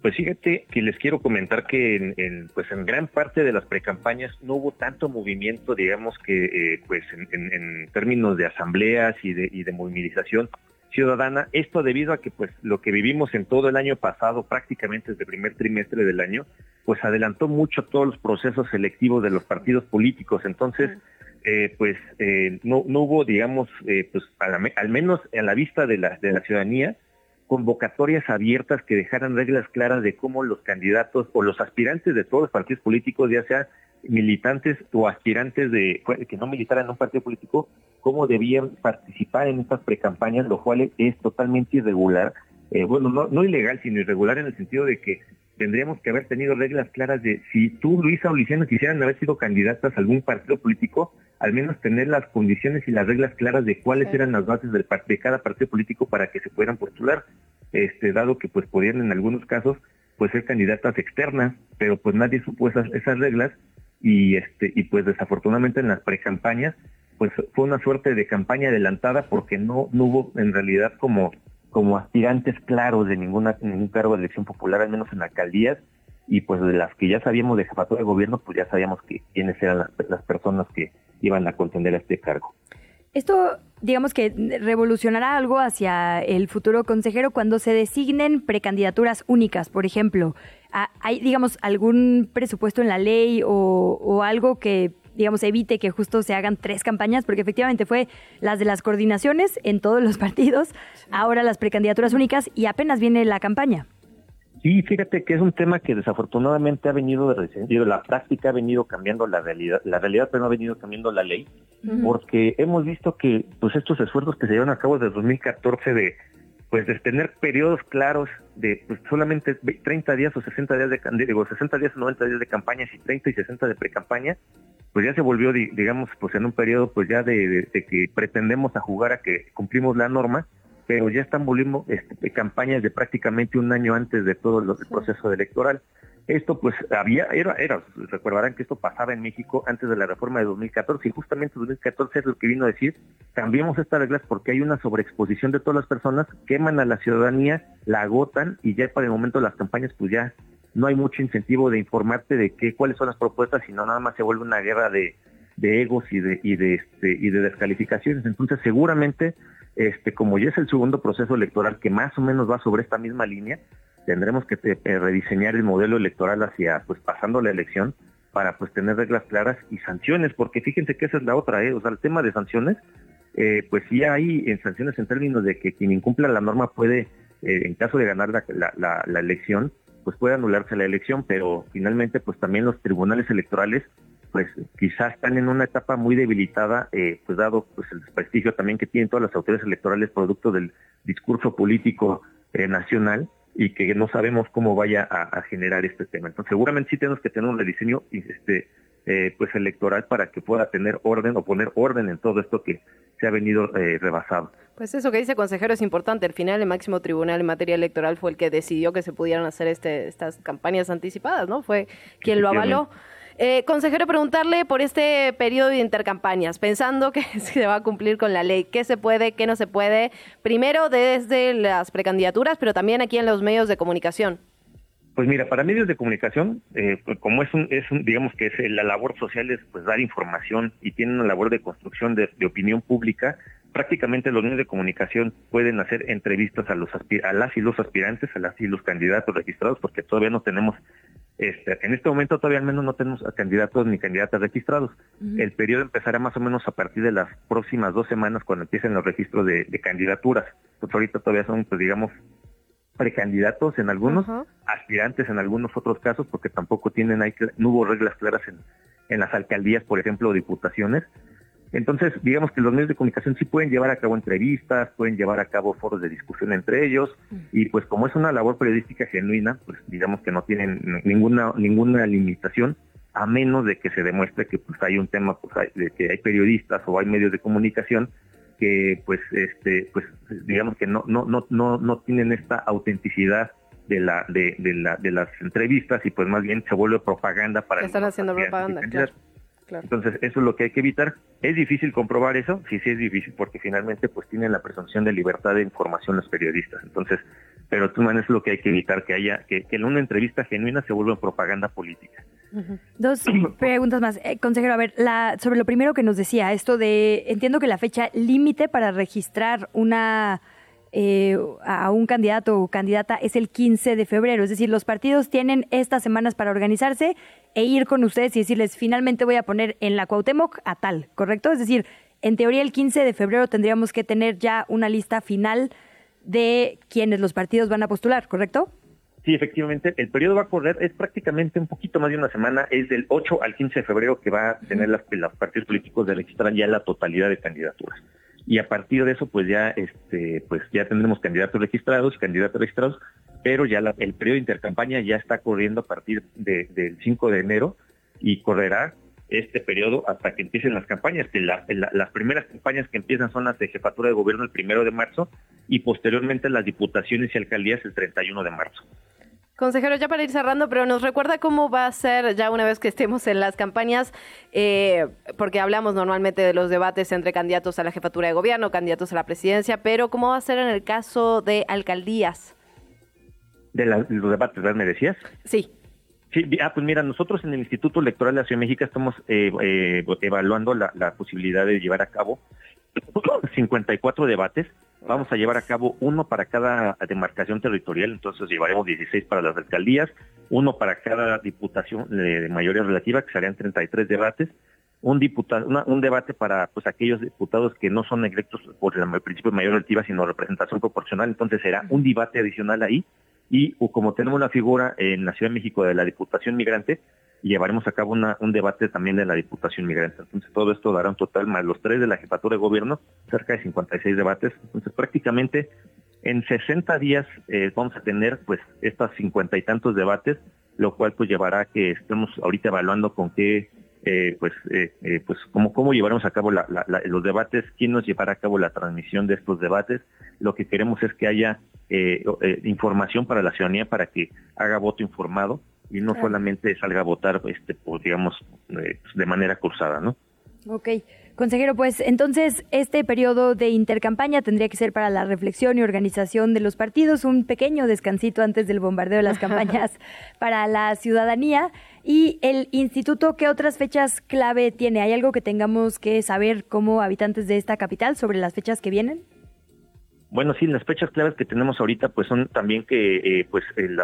Pues fíjate que les quiero comentar que en, en, pues en gran parte de las precampañas no hubo tanto movimiento, digamos que eh, pues en, en, en, términos de asambleas y de, y de movilización ciudadana, esto debido a que pues lo que vivimos en todo el año pasado, prácticamente desde el primer trimestre del año, pues adelantó mucho todos los procesos selectivos de los partidos políticos, entonces eh, pues eh, no, no hubo, digamos, eh, pues la, al menos a la vista de la, de la ciudadanía, convocatorias abiertas que dejaran reglas claras de cómo los candidatos o los aspirantes de todos los partidos políticos, ya sea militantes o aspirantes de que no militaran en un partido político, cómo debían participar en estas precampañas, lo cual es totalmente irregular. Eh, bueno, no, no ilegal, sino irregular en el sentido de que tendríamos que haber tenido reglas claras de si tú, Luisa o Luciano, quisieran haber sido candidatas a algún partido político, al menos tener las condiciones y las reglas claras de cuáles eran las bases del, de cada partido político para que se puedan postular, este, dado que pues podían en algunos casos pues ser candidatas externas, pero pues nadie supo esas, esas reglas y este y pues desafortunadamente en las precampañas pues fue una suerte de campaña adelantada porque no, no hubo en realidad como como aspirantes claros de ninguna ningún cargo de elección popular al menos en alcaldías y pues de las que ya sabíamos de jefatura de gobierno pues ya sabíamos que quiénes eran las, las personas que iban a contender a este cargo. Esto, digamos que revolucionará algo hacia el futuro consejero cuando se designen precandidaturas únicas, por ejemplo. ¿Hay, digamos, algún presupuesto en la ley o, o algo que digamos, evite que justo se hagan tres campañas, porque efectivamente fue las de las coordinaciones en todos los *laughs* partidos, ahora las precandidaturas únicas y apenas viene la campaña. Sí, fíjate que es un tema que desafortunadamente ha venido de recién, la práctica ha venido cambiando la realidad, la realidad pero no ha venido cambiando la ley, porque hemos visto que pues estos esfuerzos que se llevan a cabo desde 2014 de pues de tener periodos claros de pues, solamente 30 días o 60 días de digo 60 días o 90 días de campañas y 30 y 60 de pre-campaña, pues ya se volvió digamos pues en un periodo pues ya de, de que pretendemos a jugar a que cumplimos la norma pero ya están volviendo este, campañas de prácticamente un año antes de todo el proceso electoral. Esto pues había, era, era, recordarán que esto pasaba en México antes de la reforma de 2014 y justamente 2014 es lo que vino a decir, cambiemos estas reglas porque hay una sobreexposición de todas las personas, queman a la ciudadanía, la agotan y ya para el momento de las campañas pues ya no hay mucho incentivo de informarte de qué, cuáles son las propuestas, sino nada más se vuelve una guerra de, egos y de, y de, este, y de descalificaciones. Entonces seguramente este, como ya es el segundo proceso electoral que más o menos va sobre esta misma línea, tendremos que eh, rediseñar el modelo electoral hacia, pues pasando la elección, para pues tener reglas claras y sanciones, porque fíjense que esa es la otra, ¿eh? o sea, el tema de sanciones, eh, pues sí hay en sanciones en términos de que quien incumpla la norma puede, eh, en caso de ganar la, la, elección, pues puede anularse la elección, pero finalmente pues también los tribunales electorales pues quizás están en una etapa muy debilitada, pues dado pues el desprestigio también que tienen todas las autoridades electorales producto del discurso político nacional y que no sabemos cómo vaya a, generar este tema. Entonces seguramente sí tenemos que tener un rediseño este, eh, pues electoral para que pueda tener orden o poner orden en todo esto que se ha venido rebasado. Pues eso que dice consejero es importante. Al final el máximo tribunal en materia electoral fue el que decidió que se pudieran hacer este, estas campañas anticipadas, ¿no? Fue quien lo avaló. Eh, consejero, preguntarle por este periodo de intercampañas, pensando que *laughs* se va a cumplir con la ley, qué se puede, qué no se puede, primero desde las precandidaturas, pero también aquí en los medios de comunicación. Pues mira, para medios de comunicación, eh, pues como es un, es un, digamos que es la labor social es pues dar información y tienen una labor de construcción de, opinión pública, prácticamente los medios de comunicación pueden hacer entrevistas a los a las y los aspirantes, a las y los candidatos registrados, porque todavía no tenemos este, en este momento todavía al menos no tenemos candidatos ni candidatas registrados. El periodo empezará más o menos a partir de las próximas dos semanas cuando empiecen los registros de, candidaturas. Pues ahorita todavía son, pues digamos, precandidatos en algunos, aspirantes en algunos otros casos, porque tampoco tienen, hay, no hubo reglas claras en, en las alcaldías, por ejemplo, o diputaciones. Entonces, digamos que los medios de comunicación sí pueden llevar a cabo entrevistas, pueden llevar a cabo foros de discusión entre ellos, y pues como es una labor periodística genuina, pues digamos que no tienen ninguna ninguna limitación, a menos de que se demuestre que pues hay un tema, pues de que hay periodistas o hay medios de comunicación que pues este pues digamos que no no no no no tienen esta autenticidad de la de, de la de las entrevistas y pues más bien se vuelve propaganda para están haciendo propaganda claro. Entonces, eso es lo que hay que evitar. ¿Es difícil comprobar eso? Sí, sí es difícil, porque finalmente pues tienen la presunción de libertad de información los periodistas. Entonces, pero tú es lo que hay que evitar, que haya, que, que en una entrevista genuina se vuelva propaganda política. Dos *coughs* preguntas más. Eh, consejero, a ver, la, sobre lo primero que nos decía, esto de, entiendo que la fecha límite para registrar una eh, a un candidato o candidata es el 15 de febrero. Es decir, los partidos tienen estas semanas para organizarse e ir con ustedes y decirles, finalmente voy a poner en la Cuauhtémoc a tal, ¿correcto? Es decir, en teoría el 15 de febrero tendríamos que tener ya una lista final de quienes los partidos van a postular, ¿correcto? Sí, efectivamente, el periodo va a correr, es prácticamente un poquito más de una semana, es del 8 al 15 de febrero que va a tener las, los partidos políticos de registrar ya la totalidad de candidaturas y a partir de eso pues ya este pues ya tendremos candidatos registrados, candidatos registrados, pero ya el periodo de intercampaña ya está corriendo a partir del 5 de enero y correrá este periodo hasta que empiecen las campañas, que las primeras campañas que empiezan son las de jefatura de gobierno el primero de marzo y posteriormente las diputaciones y alcaldías el 31 de marzo. Consejero, ya para ir cerrando, pero nos recuerda cómo va a ser ya una vez que estemos en las campañas, eh, porque hablamos normalmente de los debates entre candidatos a la jefatura de gobierno, candidatos a la presidencia, pero ¿cómo va a ser en el caso de alcaldías? De, los debates, ¿verdad? ¿Me decías? Sí. Sí, ah, pues mira, nosotros en el Instituto Electoral de la Ciudad de México estamos eh, eh, evaluando la, la posibilidad de llevar a cabo *coughs* 54 debates Vamos a llevar a cabo uno para cada demarcación territorial, entonces llevaremos 16 para las alcaldías, uno para cada diputación de mayoría relativa, que serían 33 debates, un diputado, un debate para pues aquellos diputados que no son electos por el principio de mayor relativa, sino representación proporcional, entonces será un debate adicional ahí y como tenemos la figura en la Ciudad de México de la Diputación Migrante, llevaremos a cabo un debate también de la Diputación Migrante. Entonces todo esto dará un total más los tres de la jefatura de gobierno, cerca de 56 debates. Entonces prácticamente en 60 días eh, vamos a tener pues estas cincuenta y tantos debates, lo cual pues llevará a que estemos ahorita evaluando con qué eh, pues, eh, eh, pues cómo, cómo llevaremos a cabo los debates, quién nos llevará a cabo la transmisión de estos debates. Lo que queremos es que haya información para la ciudadanía para que haga voto informado y no solamente salga a votar, este, pues, digamos, de manera cruzada, ¿no? Ok. Consejero, pues entonces este periodo de intercampaña tendría que ser para la reflexión y organización de los partidos, un pequeño descansito antes del bombardeo de las *laughs* campañas para la ciudadanía. Y el instituto, ¿qué otras fechas clave tiene? ¿Hay algo que tengamos que saber como habitantes de esta capital sobre las fechas que vienen? Bueno, sí, las fechas claves que tenemos ahorita pues son también que eh, pues el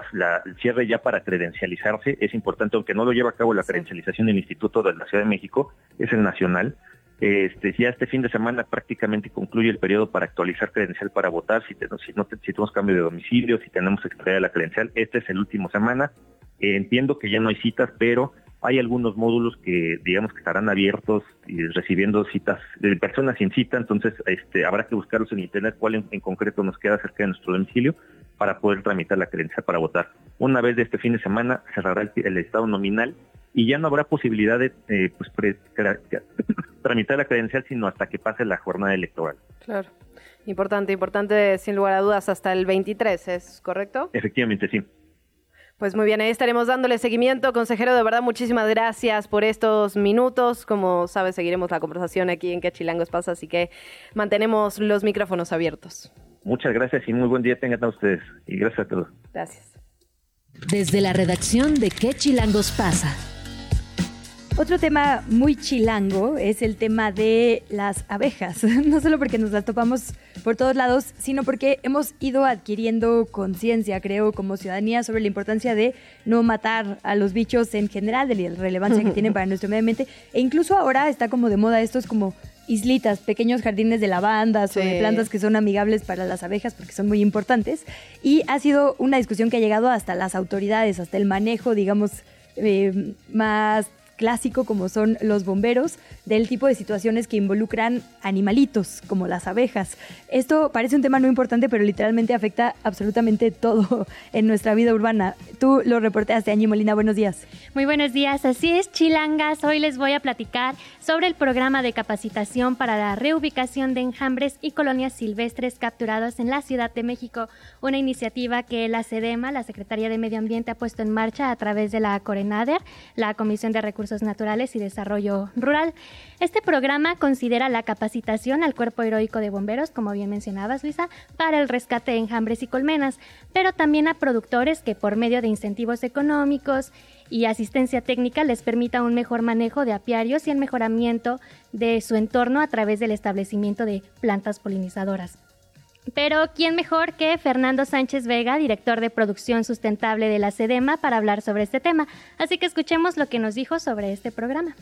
cierre ya para credencializarse es importante, aunque no lo lleva a cabo la credencialización del Instituto de la Ciudad de México, es el nacional. Este, ya este fin de semana prácticamente concluye el periodo para actualizar credencial para votar, si, si, no, si tenemos cambio de domicilio, si tenemos extraída la credencial, este es el último semana. Eh, entiendo que ya no hay citas, pero hay algunos módulos que digamos que estarán abiertos y recibiendo citas de personas sin cita, entonces este, habrá que buscarlos en internet cuál en, concreto nos queda cerca de nuestro domicilio para poder tramitar la credencial para votar. Una vez de este fin de semana cerrará el estado nominal y ya no habrá posibilidad de eh, pues, *laughs* tramitar la credencial sino hasta que pase la jornada electoral. Claro. Importante, importante, sin lugar a dudas, hasta el 23, ¿es correcto? Efectivamente, sí. Pues muy bien, ahí estaremos dándole seguimiento. Consejero, de verdad, muchísimas gracias por estos minutos. Como sabes, seguiremos la conversación aquí en Que Chilangos pasa, así que mantenemos los micrófonos abiertos. Muchas gracias y muy buen día tengan a ustedes. Y gracias a todos. Gracias. Desde la redacción de ¿Qué Chilangos pasa? Otro tema muy chilango es el tema de las abejas, *laughs* no solo porque nos las topamos por todos lados, sino porque hemos ido adquiriendo conciencia, creo, como ciudadanía sobre la importancia de no matar a los bichos en general, de la relevancia que tienen para nuestro medio ambiente, e incluso ahora está como de moda estos como islitas, pequeños jardines de lavandas o de plantas que son amigables para las abejas porque son muy importantes. Y ha sido una discusión que ha llegado hasta las autoridades, hasta el manejo, digamos, eh, más clásico como son los bomberos, del tipo de situaciones que involucran animalitos como las abejas. Esto parece un tema no importante, pero literalmente afecta absolutamente *laughs* todo en nuestra vida urbana. Tú lo reporteaste, Añi Molina, buenos días. Muy buenos días, así es, Chilangas. Hoy les voy a platicar sobre el programa de capacitación para la reubicación de enjambres y colonias silvestres capturados en la Ciudad de México, una iniciativa que la SEDEMA, la Secretaría de Medio Ambiente, ha puesto en marcha a través de la CORENADER, la Comisión de Recursos Naturales y Desarrollo Rural. Este programa considera la capacitación al cuerpo heroico de bomberos, como bien mencionabas, Luisa, para el rescate de enjambres y colmenas, pero también a productores que por medio de incentivos económicos y asistencia técnica les permita un mejor manejo de apiarios y el mejoramiento de su entorno a través del establecimiento de plantas polinizadoras. Pero, ¿quién mejor que Fernando Sánchez Vega, director de producción sustentable de la SEDEMA, para hablar sobre este tema? Así que escuchemos lo que nos dijo sobre este programa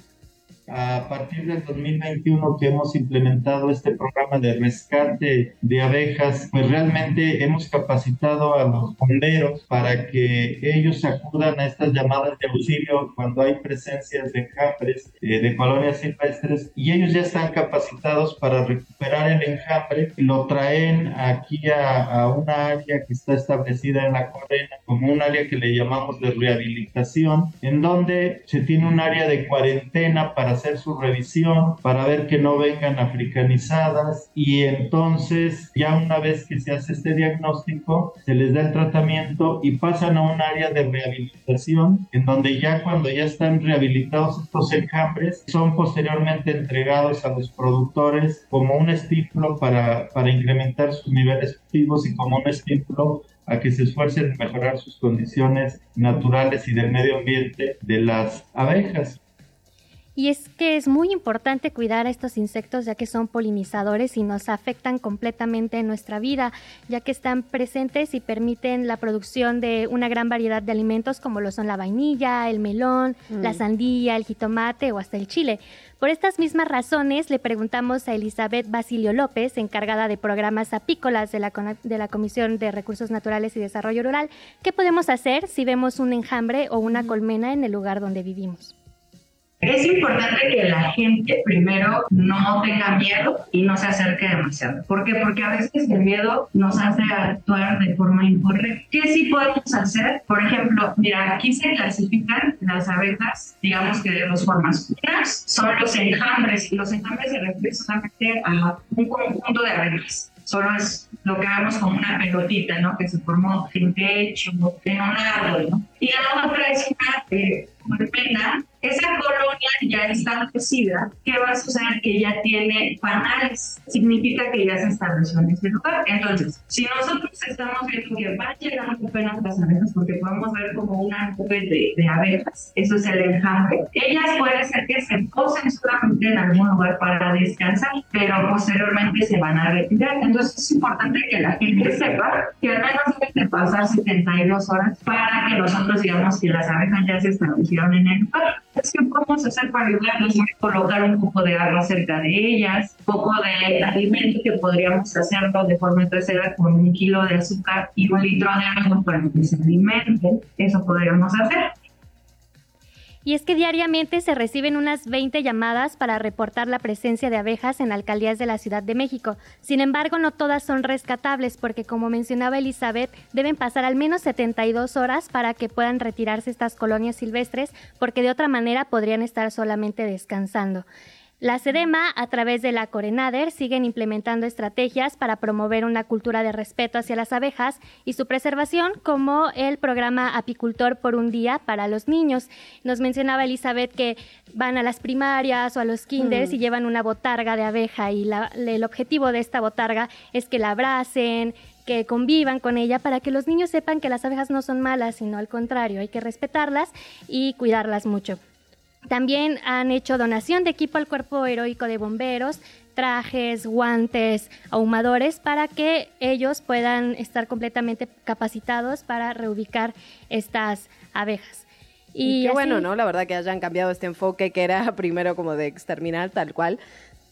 a partir del 2021 que hemos implementado este programa de rescate de abejas, pues realmente hemos capacitado a los bomberos para que ellos acudan a estas llamadas de auxilio cuando hay presencias de enjambres eh, de colonias silvestres y ellos ya están capacitados para recuperar el enjambre. Y lo traen aquí a, a una área que está establecida en la corena como un área que le llamamos de rehabilitación en donde se tiene un área de cuarentena para hacer su revisión para ver que no vengan africanizadas y entonces ya una vez que se hace este diagnóstico se les da el tratamiento y pasan a un área de rehabilitación en donde ya cuando ya están rehabilitados estos enjambres son posteriormente entregados a los productores como un estímulo para, para incrementar sus niveles activos y como un estímulo a que se esfuercen en mejorar sus condiciones naturales y del medio ambiente de las abejas. Y es que es muy importante cuidar a estos insectos ya que son polinizadores y nos afectan completamente en nuestra vida, ya que están presentes y permiten la producción de una gran variedad de alimentos como lo son la vainilla, el melón, Mm. la sandía, el jitomate o hasta el chile. Por estas mismas razones le preguntamos a Elizabeth Basilio López, encargada de programas apícolas de la, de la Comisión de Recursos Naturales y Desarrollo Rural, qué podemos hacer si vemos un enjambre o una colmena en el lugar donde vivimos. Es importante que la gente primero no tenga miedo y no se acerque demasiado. ¿Por qué? Porque a veces el miedo nos hace actuar de forma incorrecta. ¿Qué sí podemos hacer? Por ejemplo, mira, aquí se clasifican las abejas, digamos que de dos formas. Son los enjambres y los enjambres se refieren solamente a un conjunto de abejas. Solo es lo que vemos como una pelotita, ¿no? Que se formó en techo, en un árbol, ¿no? Y la otra es una colmena. Esa colonia ya establecida, ¿qué va a suceder? Que ya tiene panales. Significa que ya se estableció en ese lugar. Entonces, si nosotros estamos viendo que van llegando apenas las abejas, porque podemos ver como una nube de, de abejas, eso es el enjambre, ellas puede ser que se posen solamente en algún lugar para descansar, pero posteriormente se van a retirar. Entonces, es importante que la gente sepa que al menos deben de pasar 72 horas para que nosotros digamos que las abejas ya se establecieron en el lugar. Es que podemos hacer para ayudarlos, colocar un poco de agua cerca de ellas, un poco de alimento que podríamos hacerlo de forma tercera con un kilo de azúcar y un litro de agua para que se alimenten. Eso podríamos hacer. Y es que diariamente se reciben unas 20 llamadas para reportar la presencia de abejas en alcaldías de la Ciudad de México. Sin embargo, no todas son rescatables porque, como mencionaba Elizabeth, deben pasar al menos 72 horas para que puedan retirarse estas colonias silvestres porque de otra manera podrían estar solamente descansando. La SEDEMA, a través de la Corenader, siguen implementando estrategias para promover una cultura de respeto hacia las abejas y su preservación, como el programa Apicultor por un día para los niños. Nos mencionaba Elizabeth que van a las primarias o a los kinders Mm. y llevan una botarga de abeja y la- el objetivo de esta botarga es que la abracen, que convivan con ella para que los niños sepan que las abejas no son malas, sino al contrario, hay que respetarlas y cuidarlas mucho. También han hecho donación de equipo al Cuerpo Heroico de Bomberos, trajes, guantes, ahumadores, para que ellos puedan estar completamente capacitados para reubicar estas abejas. Y qué así- bueno, ¿no? La verdad que hayan cambiado este enfoque que era *laughs* primero como de exterminar tal cual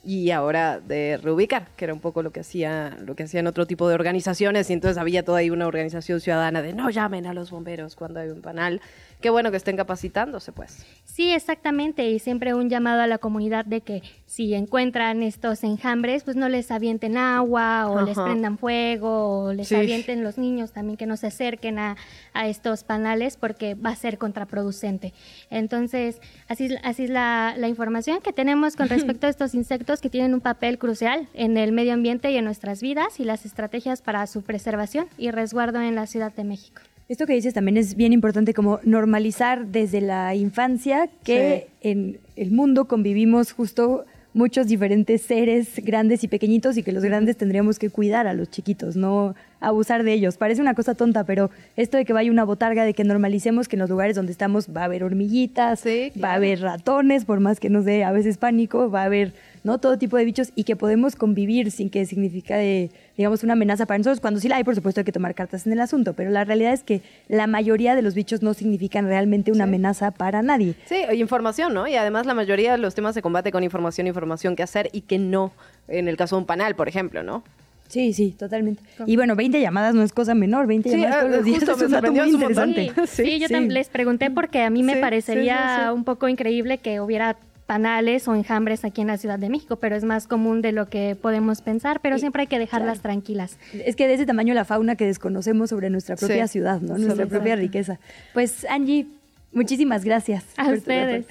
y ahora de reubicar, que era un poco lo que hacía lo que hacían otro tipo de organizaciones y entonces había toda ahí una organización ciudadana de no llamen a los bomberos cuando hay un panal. Qué bueno que estén capacitándose, pues. Sí, exactamente, y siempre un llamado a la comunidad de que si encuentran estos enjambres, pues no les avienten agua o les prendan fuego o les Sí. avienten los niños también que no se acerquen a, a estos panales porque va a ser contraproducente. Entonces, así, es- así es la, la información que tenemos con *laughs* respecto a estos insectos que tienen un papel crucial en el medio ambiente y en nuestras vidas y las estrategias para su preservación y resguardo en la Ciudad de México. Esto que dices también es bien importante como normalizar desde la infancia que en el mundo convivimos justo muchos diferentes seres grandes y pequeñitos y que los grandes tendríamos que cuidar a los chiquitos, no abusar de ellos. Parece una cosa tonta, pero esto de que vaya una botarga, de que normalicemos que en los lugares donde estamos va a haber hormiguitas, va a haber ratones, por más que nos dé a veces pánico, va a haber no todo tipo de bichos y que podemos convivir sin que significa de, digamos una amenaza para nosotros. Cuando sí la hay, por supuesto hay que tomar cartas en el asunto, pero la realidad es que la mayoría de los bichos no significan realmente una amenaza para nadie. Sí, y información, ¿no? Y además la mayoría de los temas se combate con información, información que hacer y que no, en el caso de un panal, por ejemplo, ¿no? Sí, sí, totalmente. Y bueno, 20 llamadas no es cosa menor, 20 Sí, llamadas todos los días *laughs* es un dato muy montón. interesante. *laughs* Sí, yo también les pregunté porque a mí me Sí, parecería sí, sí, sí. un poco increíble que hubiera panales o enjambres aquí en la Ciudad de México, pero es más común de lo que podemos pensar, pero siempre hay que dejarlas tranquilas. Es que de ese tamaño la fauna que desconocemos sobre nuestra propia Sí. ciudad, Nuestra exacto. propia riqueza. Pues Angie, muchísimas gracias. A por ustedes.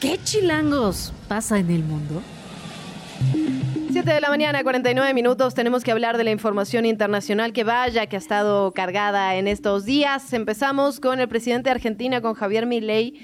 ¿Qué chilangos pasa en el mundo? 7 de la mañana, 49 minutos. Tenemos que hablar de la información internacional que vaya, que ha estado cargada en estos días. Empezamos con el presidente de Argentina, con Javier Milei,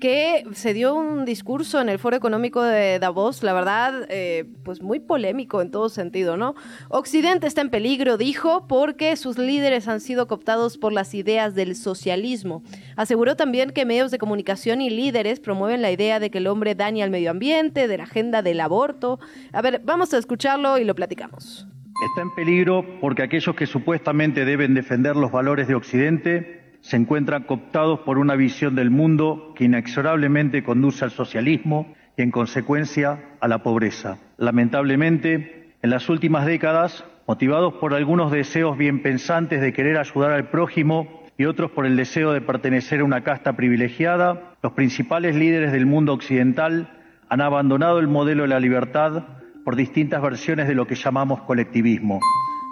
que se dio un discurso en el Foro Económico de Davos, la verdad, eh, pues muy polémico en todo sentido, ¿no? Occidente está en peligro, dijo, porque sus líderes han sido cooptados por las ideas del socialismo. Aseguró también que medios de comunicación y líderes promueven la idea de que el hombre daña al medio ambiente, de la agenda del aborto. A ver, vamos a escucharlo y lo platicamos. Está en peligro porque aquellos que supuestamente deben defender los valores de Occidente se encuentran cooptados por una visión del mundo que inexorablemente conduce al socialismo y, en consecuencia, a la pobreza. Lamentablemente, en las últimas décadas, motivados por algunos deseos bien pensantes de querer ayudar al prójimo y otros por el deseo de pertenecer a una casta privilegiada, los principales líderes del mundo occidental han abandonado el modelo de la libertad por distintas versiones de lo que llamamos colectivismo.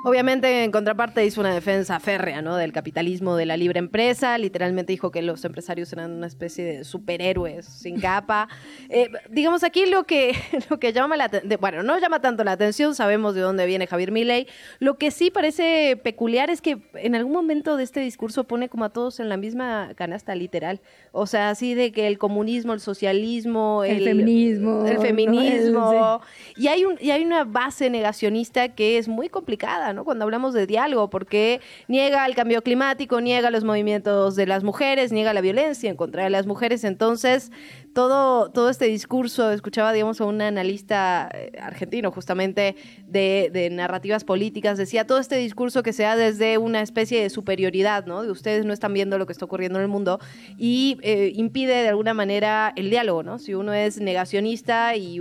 Obviamente, en contraparte, hizo una defensa férrea ¿no? del capitalismo de la libre empresa. Literalmente dijo que los empresarios eran una especie de superhéroes sin capa. Eh, digamos, aquí lo que, *laughs* lo que llama la atención, bueno, no llama tanto la atención, sabemos de dónde viene Javier Milei. Lo que sí parece peculiar es que en algún momento de este discurso pone como a todos en la misma canasta, literal. O sea, así de que el comunismo, el socialismo, el, feminismo. El feminismo. y, hay un, y hay una base negacionista que es muy complicada. Cuando hablamos de diálogo, porque niega el cambio climático, niega los movimientos de las mujeres, niega la violencia en contra de las mujeres. Entonces, todo, todo este discurso, escuchaba, digamos, a un analista eh, argentino justamente de, narrativas políticas, decía todo este discurso que se da desde una especie de superioridad, ¿no? De ustedes no están viendo lo que está ocurriendo en el mundo y eh, impide de alguna manera el diálogo, ¿no? Si uno es negacionista y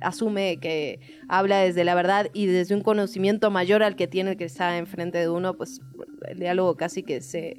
asume que habla desde la verdad y desde un conocimiento mayor al que tiene el que está enfrente de uno, pues el diálogo casi que se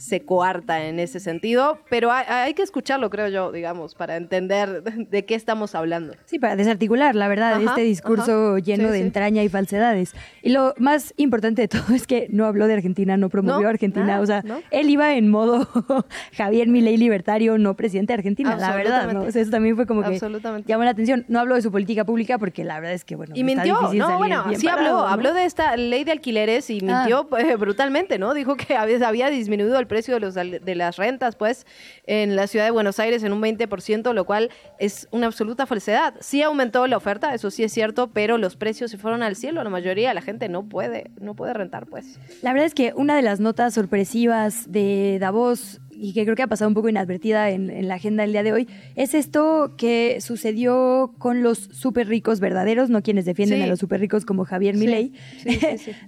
se coarta en ese sentido, pero hay, que escucharlo, creo yo, digamos, para entender de qué estamos hablando. Sí, para desarticular, la verdad, este discurso lleno de entraña y falsedades. Y lo más importante de todo es que no habló de Argentina, no promovió a Argentina, o sea, él iba en modo *laughs* Javier Milei libertario, no presidente de Argentina, la verdad, ¿no? eso también fue como que llamó la atención. No habló de su política pública porque la verdad es que, bueno, Y mintió, no, bueno, sí habló, habló de esta ley de alquileres y ah. mintió *laughs* eh, brutalmente, ¿no? Dijo que había, había disminuido el precio de, los, de las rentas, pues, en la ciudad de Buenos Aires en un 20%, lo cual es una absoluta falsedad. Sí aumentó la oferta, eso sí es cierto, pero los precios se fueron al cielo. La mayoría de la gente no puede, no puede rentar, pues. La verdad es que una de las notas sorpresivas de Davos y que creo que ha pasado un poco inadvertida en, la agenda del día de hoy, es esto que sucedió con los súper ricos verdaderos, no quienes defienden a los súper ricos como Javier Milei.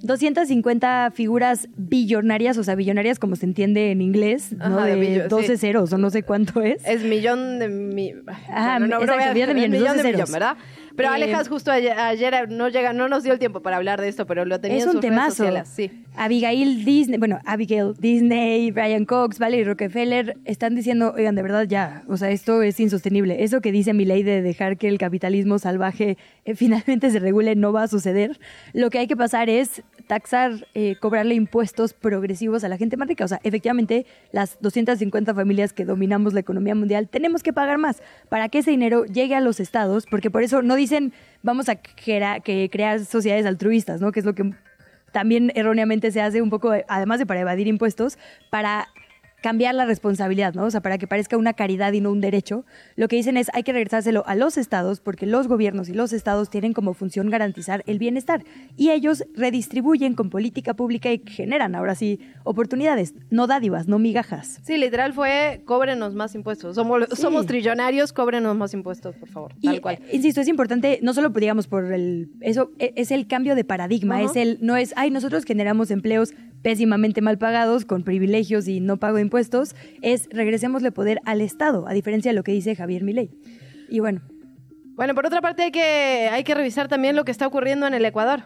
250 *laughs* figuras billonarias, o sea, billonarias como se entiende en inglés, ¿no? de, 12 ceros o no sé cuánto es. Es millón de... Mi... Ah, no, no, exacto, millón de millones, millón de. ¿verdad? Pero eh, Alejas justo ayer, no llega, no nos dio el tiempo para hablar de esto, pero lo tenía es en sus un temazo. Sí. Abigail Disney, bueno, Abigail Disney, Brian Cox, Valerie Rockefeller están diciendo, oigan, de verdad ya, o sea, esto es insostenible. Eso que dice mi ley de dejar que el capitalismo salvaje eh, *laughs* finalmente se regule no va a suceder. Lo que hay que pasar es taxar, eh, cobrarle impuestos progresivos a la gente más rica. O sea, efectivamente, las 250 familias que dominamos la economía mundial tenemos que pagar más para que ese dinero llegue a los estados, porque por eso no dicen vamos a que crear sociedades altruistas, ¿no? Que es lo que también erróneamente se hace un poco, además de para evadir impuestos, para cambiar la responsabilidad, ¿no? O sea, para que parezca una caridad y no un derecho, lo que dicen es hay que regresárselo a los estados porque los gobiernos y los estados tienen como función garantizar el bienestar y ellos redistribuyen con política pública y generan ahora sí oportunidades, no dádivas, no migajas. Sí, literal fue cóbrenos más impuestos. Somos, somos trillonarios, cóbrenos más impuestos, por favor. Tal cual. Insisto, es importante, no solo digamos por el eso e, es el cambio de paradigma, es el no es ay, nosotros generamos empleos pésimamente mal pagados con privilegios y no pago impuestos impuestos es regresemosle poder al Estado, a diferencia de lo que dice Javier Milei. Y bueno. Bueno, por otra parte hay que, hay que revisar también lo que está ocurriendo en el Ecuador.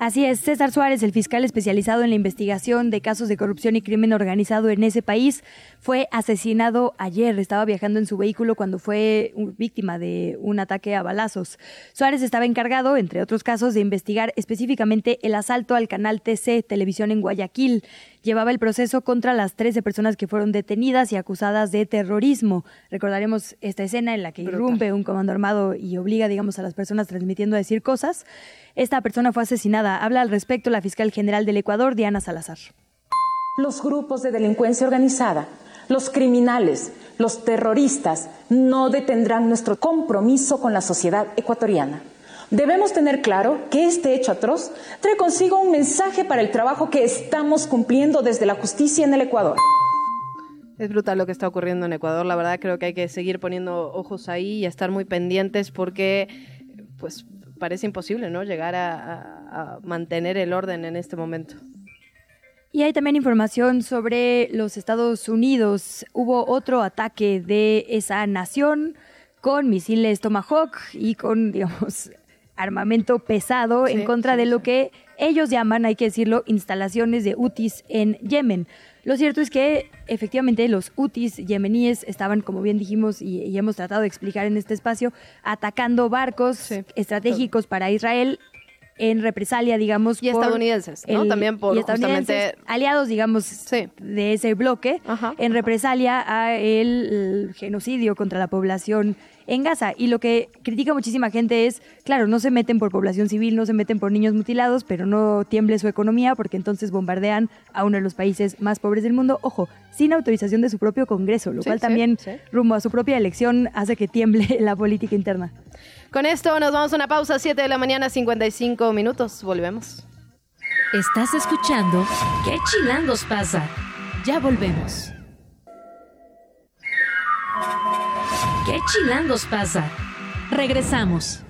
Así es, César Suárez, el fiscal especializado en la investigación de casos de corrupción y crimen organizado en ese país, fue asesinado ayer. Estaba viajando en su vehículo cuando fue víctima de un ataque a balazos. Suárez estaba encargado, entre otros casos, de investigar específicamente el asalto al canal TC Televisión en Guayaquil llevaba el proceso contra las 13 personas que fueron detenidas y acusadas de terrorismo. Recordaremos esta escena en la que irrumpe un comando armado y obliga, digamos, a las personas transmitiendo a decir cosas. Esta persona fue asesinada. Habla al respecto la fiscal general del Ecuador, Diana Salazar. Los grupos de delincuencia organizada Los criminales, los terroristas no detendrán nuestro compromiso con la sociedad ecuatoriana. Debemos tener claro que este hecho atroz trae consigo un mensaje para el trabajo que estamos cumpliendo desde la justicia en el Ecuador. Es brutal lo que está ocurriendo en Ecuador. La verdad creo que hay que seguir poniendo ojos ahí y estar muy pendientes porque pues parece imposible, ¿no? Llegar a, a mantener el orden en este momento. Y hay también información sobre los Estados Unidos. Hubo otro ataque de esa nación con misiles Tomahawk y con, *laughs* digamos, armamento pesado en contra de lo que ellos llaman, hay que decirlo, instalaciones de UTIs en Yemen. Lo cierto es que efectivamente los UTIs yemeníes estaban, como bien dijimos y, hemos tratado de explicar en este espacio, atacando barcos estratégicos para Israel en represalia, digamos. Y estadounidenses, ¿no? También por justamente... aliados, digamos, de ese bloque, en represalia a el, genocidio contra la población en Gaza. Y lo que critica muchísima gente es, claro, no se meten por población civil, no se meten por niños mutilados, pero no tiemble su economía porque entonces bombardean a uno de los países más pobres del mundo. Ojo, sin autorización de su propio Congreso, lo cual también, rumbo a su propia elección, hace que tiemble *laughs* la política interna. Con esto nos vamos a una pausa, 7 de la mañana, 55 minutos. Volvemos. Estás escuchando ¿Qué chilangos pasa? Ya volvemos. ¿Qué chilangos pasa? Regresamos.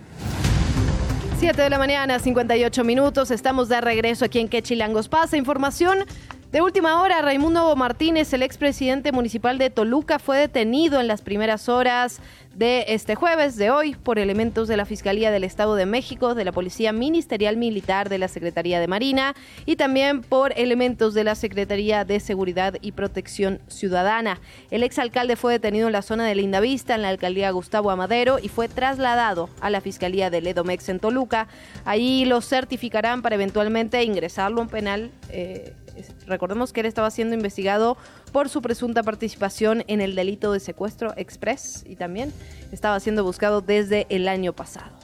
7 de la mañana, 58 minutos. Estamos de regreso aquí en ¿Qué chilangos pasa? Información de última hora, Raimundo Martínez, el expresidente municipal de Toluca, fue detenido en las primeras horas de este jueves de hoy por elementos de la Fiscalía del Estado de México, de la Policía Ministerial Militar, de la Secretaría de Marina y también por elementos de la Secretaría de Seguridad y Protección Ciudadana. El exalcalde fue detenido en la zona de Lindavista, en la alcaldía Gustavo Amadero, y fue trasladado a la Fiscalía del Edomex en Toluca. Ahí lo certificarán para eventualmente ingresarlo a un penal. Eh, recordemos que él estaba siendo investigado por su presunta participación en el delito de secuestro express y también estaba siendo buscado desde el año pasado.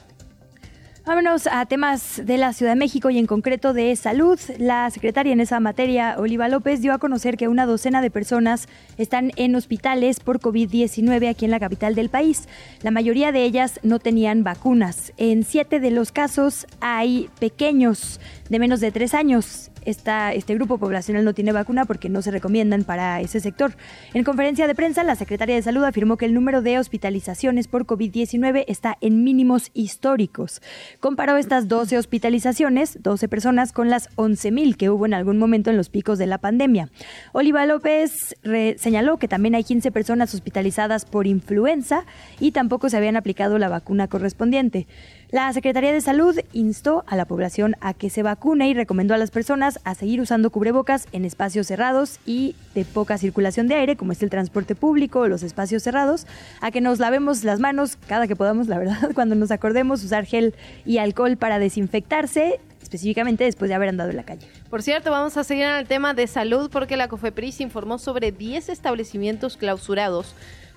Vámonos a temas de la Ciudad de México y en concreto de salud. La secretaria en esa materia, Oliva López, dio a conocer que una docena de personas están en hospitales por COVID-19 aquí en la capital del país. La mayoría de ellas no tenían vacunas. En siete de los casos hay pequeños de menos de tres años este grupo poblacional no tiene vacuna porque no se recomiendan para ese sector. En conferencia de prensa, la secretaria de Salud afirmó que el número de hospitalizaciones por COVID-19 está en mínimos históricos. Comparó estas 12 hospitalizaciones, 12 personas, con las 11.000 que hubo en algún momento en los picos de la pandemia. Oliva López señaló que también hay 15 personas hospitalizadas por influenza y tampoco se habían aplicado la vacuna correspondiente. La Secretaría de Salud instó a la población a que se vacune y recomendó a las personas a seguir usando cubrebocas en espacios cerrados y de poca circulación de aire, como es el transporte público o los espacios cerrados, a que nos lavemos las manos cada que podamos, la verdad, *laughs* cuando nos acordemos, usar gel y alcohol para desinfectarse específicamente después de haber andado en la calle. Por cierto, vamos a seguir en el tema de salud porque la COFEPRIS informó sobre 10 establecimientos clausurados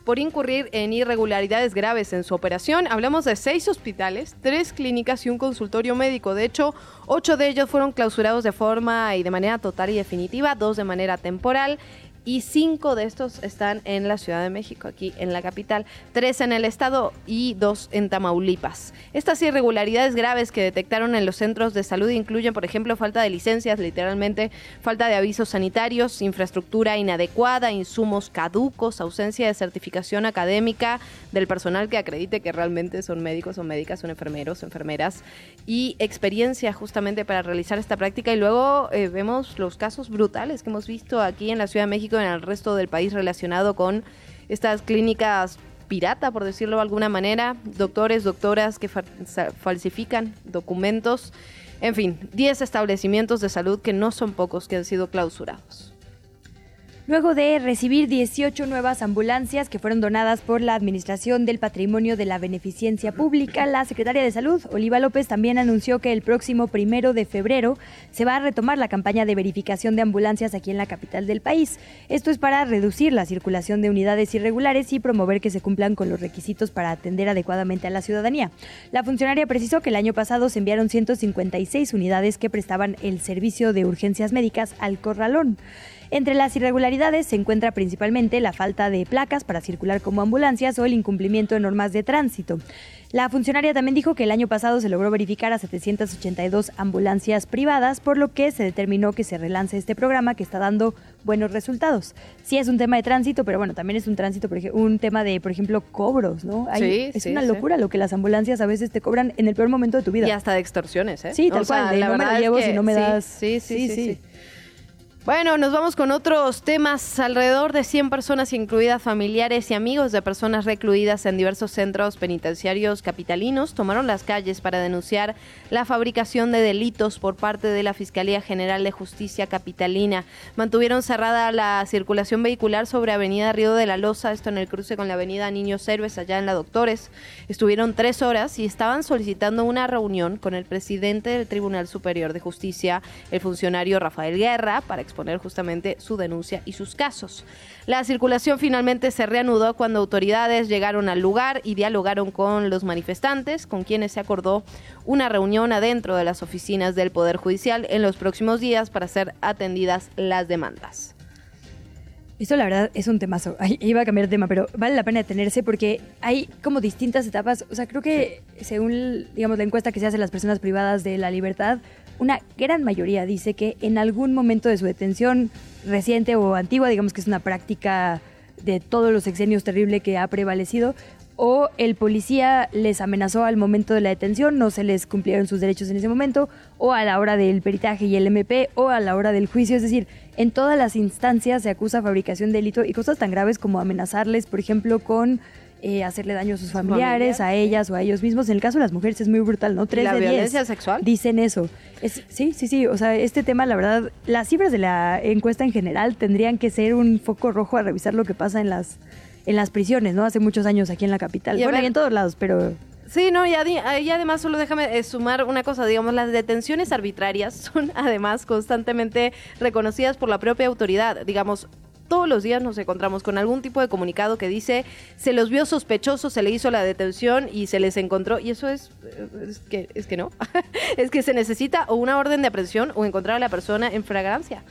por incurrir en irregularidades graves en su operación. Hablamos de seis hospitales, tres clínicas y un consultorio médico. De hecho, ocho de ellos fueron clausurados de forma y de manera total y definitiva, dos de manera temporal y cinco de estos están en la Ciudad de México, aquí en la capital, tres en el estado y dos en Tamaulipas. Estas irregularidades graves que detectaron en los centros de salud incluyen, por ejemplo, falta de licencias, literalmente falta de avisos sanitarios, infraestructura inadecuada, insumos caducos, ausencia de certificación académica del personal que acredite que realmente son médicos o médicas, son enfermeros, enfermeras y experiencia justamente para realizar esta práctica. Y luego eh, vemos los casos brutales que hemos visto aquí en la Ciudad de México en el resto del país relacionado con estas clínicas pirata, por decirlo de alguna manera, doctores, doctoras que falsifican documentos, en fin, 10 establecimientos de salud que no son pocos que han sido clausurados. Luego de recibir 18 nuevas ambulancias que fueron donadas por la Administración del Patrimonio de la Beneficencia Pública, la Secretaria de Salud, Oliva López, también anunció que el próximo primero de febrero se va a retomar la campaña de verificación de ambulancias aquí en la capital del país. Esto es para reducir la circulación de unidades irregulares y promover que se cumplan con los requisitos para atender adecuadamente a la ciudadanía. La funcionaria precisó que el año pasado se enviaron 156 unidades que prestaban el servicio de urgencias médicas al corralón. Entre las irregularidades se encuentra principalmente la falta de placas para circular como ambulancias o el incumplimiento de normas de tránsito. La funcionaria también dijo que el año pasado se logró verificar a 782 ambulancias privadas, por lo que se determinó que se relance este programa que está dando buenos resultados. Sí es un tema de tránsito, pero bueno, también es un tránsito, por un tema de, por ejemplo, cobros, ¿no? Hay- Sí, es sí, una sí. locura lo que las ambulancias a veces te cobran en el peor momento de tu vida. Y hasta de extorsiones, ¿eh? Sí, tal O sea, cual, de no me lo es llevo que si no me das. Sí, sí, sí, sí. Bueno, nos vamos con otros temas. Alrededor de 100 personas, incluidas familiares y amigos de personas recluidas en diversos centros penitenciarios capitalinos, tomaron las calles para denunciar la fabricación de delitos por parte de la Fiscalía General de Justicia Capitalina. Mantuvieron cerrada la circulación vehicular sobre Avenida Río de la Loza, esto en el cruce con la Avenida Niños Héroes, allá en la Doctores. Estuvieron tres horas y estaban solicitando una reunión con el presidente del Tribunal Superior de Justicia, el funcionario Rafael Guerra, para exponer justamente su denuncia y sus casos. La circulación finalmente se reanudó cuando autoridades llegaron al lugar y dialogaron con los manifestantes, con quienes se acordó una reunión adentro de las oficinas del Poder Judicial en los próximos días para ser atendidas las demandas. Esto la verdad es un temazo. Ay, iba a cambiar de tema, pero vale la pena detenerse porque hay como distintas etapas. O sea, creo que según, digamos, la encuesta que se hace a las personas privadas de la libertad, una gran mayoría dice que en algún momento de su detención reciente o antigua, digamos que es una práctica de todos los sexenios terrible que ha prevalecido, o el policía les amenazó al momento de la detención, no se les cumplieron sus derechos en ese momento, o a la hora del peritaje y el MP, o a la hora del juicio. Es decir, en todas las instancias se acusa fabricación de delito y cosas tan graves como amenazarles, por ejemplo, con eh, hacerle daño a sus familiares, a ellas o a ellos mismos. En el caso de las mujeres es muy brutal, ¿no? Tres la de diez violencia sexual? dicen eso. Es, sí, sí, sí. O sea, este tema, la verdad, las cifras de la encuesta en general tendrían que ser un foco rojo a revisar lo que pasa en las en las prisiones, ¿no? Hace muchos años aquí en la capital. Y bueno, ver- y en todos lados, pero Sí, no, y, adi- y además solo déjame eh, sumar una cosa, digamos, las detenciones arbitrarias *laughs* son además constantemente reconocidas por la propia autoridad, digamos. Todos los días nos encontramos con algún tipo de comunicado que dice se los vio sospechosos, se le hizo la detención y se les encontró. Y eso es, es que, es que no. *laughs* es que se necesita o una orden de aprehensión o encontrar a la persona en fragancia.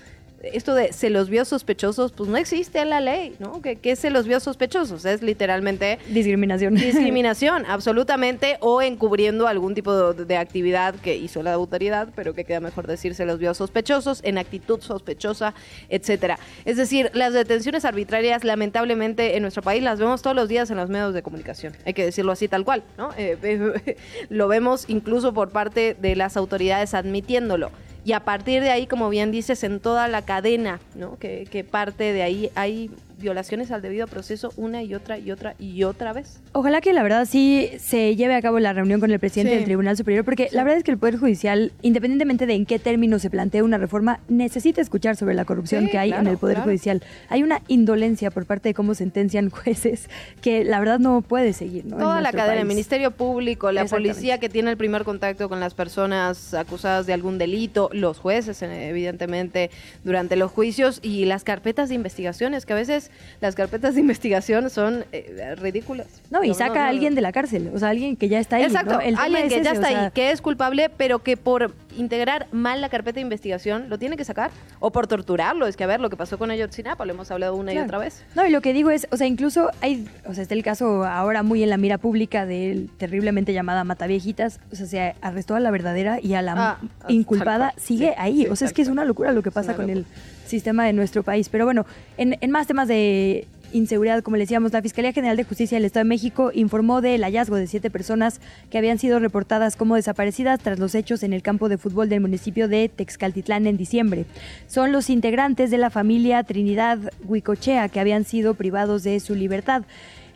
Esto de se los vio sospechosos, pues no existe en la ley, ¿no? ¿Qué, qué se los vio sospechosos? Es literalmente discriminación. *laughs* discriminación, absolutamente, o encubriendo algún tipo de, de actividad que hizo la autoridad, pero que queda mejor decir se los vio sospechosos, en actitud sospechosa, etcétera. Es decir, las detenciones arbitrarias, lamentablemente, en nuestro país las vemos todos los días en los medios de comunicación. Hay que decirlo así tal cual, ¿no? Eh, *laughs* lo vemos incluso por parte de las autoridades admitiéndolo. Y a partir de ahí, como bien dices, en toda la cadena, ¿no? Que, que parte de ahí hay violaciones al debido proceso una y otra y otra y otra vez. Ojalá que la verdad sí se lleve a cabo la reunión con el presidente Sí. del Tribunal Superior, porque la verdad es que el Poder Judicial, independientemente de en qué términos se plantee una reforma, necesita escuchar sobre la corrupción Sí, que hay en el Poder claro. Judicial. Hay una indolencia por parte de cómo sentencian *laughs* jueces que la verdad no puede seguir. Toda la cadena, el país. Ministerio Público, la policía que tiene el primer contacto con las personas acusadas de algún delito, los jueces, eh, evidentemente, durante los juicios y las carpetas de investigaciones, que a veces las carpetas de investigación son eh, ridículas. No, y saca a alguien de la cárcel, o sea, alguien que ya está ahí. Exacto. El alguien es que ya está o sea, ahí, que es culpable, pero que por integrar mal la carpeta de investigación lo tiene que sacar, o por torturarlo. Es que a ver, lo que pasó con Ayotzinapa, lo hemos hablado una y otra vez. No, y lo que digo es, o sea, incluso hay, o sea, está el caso ahora muy en la mira pública del terriblemente llamada Mataviejitas, o sea, se arrestó a la verdadera y a la Ah, inculpada sigue Sí, ahí, sí, o sea, es que es una locura lo que pasa con el sistema de nuestro país. Pero bueno, en, más temas de inseguridad, como le decíamos, la Fiscalía General de Justicia del Estado de México informó del hallazgo de siete personas que habían sido reportadas como desaparecidas tras los hechos en el campo de fútbol del municipio de Texcaltitlán en diciembre. Son los integrantes de la familia Trinidad Huicochea que habían sido privados de su libertad.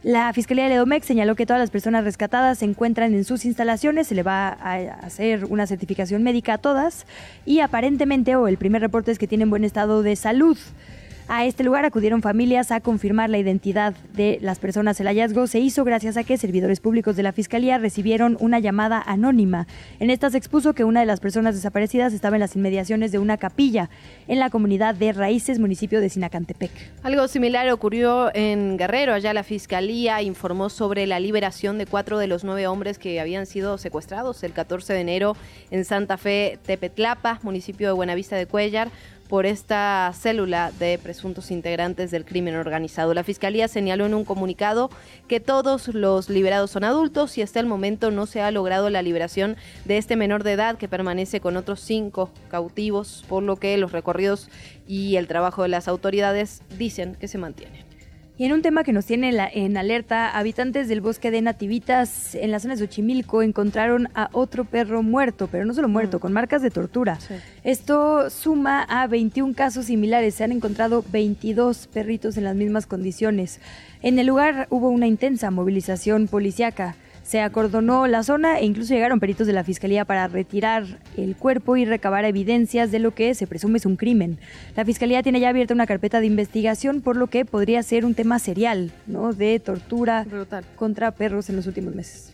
La Fiscalía de Edomex señaló que todas las personas rescatadas se encuentran en sus instalaciones, se le va a hacer una certificación médica a todas y aparentemente, o el primer reporte es que tienen buen estado de salud. A este lugar acudieron familias a confirmar la identidad de las personas. El hallazgo se hizo gracias a que servidores públicos de la Fiscalía recibieron una llamada anónima. En esta se expuso que una de las personas desaparecidas estaba en las inmediaciones de una capilla en la comunidad de Raíces, municipio de Sinacantepec. Algo similar ocurrió en Guerrero. Allá la fiscalía informó sobre la liberación de cuatro de los nueve hombres que habían sido secuestrados el 14 de enero en Santa Fe, Tepetlapa, municipio de Buenavista de Cuellar, por esta célula de presuntos integrantes del crimen organizado. La Fiscalía señaló en un comunicado que todos los liberados son adultos y hasta el momento no se ha logrado la liberación de este menor de edad que permanece con otros cinco cautivos, por lo que los recorridos y el trabajo de las autoridades dicen que se mantiene. Y en un tema que nos tiene en, la- en alerta, habitantes del bosque de Nativitas en la zona de Xochimilco encontraron a otro perro muerto, pero no solo muerto, con marcas de tortura. Esto suma a 21 casos similares. Se han encontrado 22 perritos en las mismas condiciones. En el lugar hubo una intensa movilización policiaca. Se acordonó la zona e incluso llegaron peritos de la fiscalía para retirar el cuerpo y recabar evidencias de lo que se presume es un crimen. La fiscalía tiene ya abierta una carpeta de investigación por lo que podría ser un tema serial, ¿no? De tortura contra perros en los últimos meses.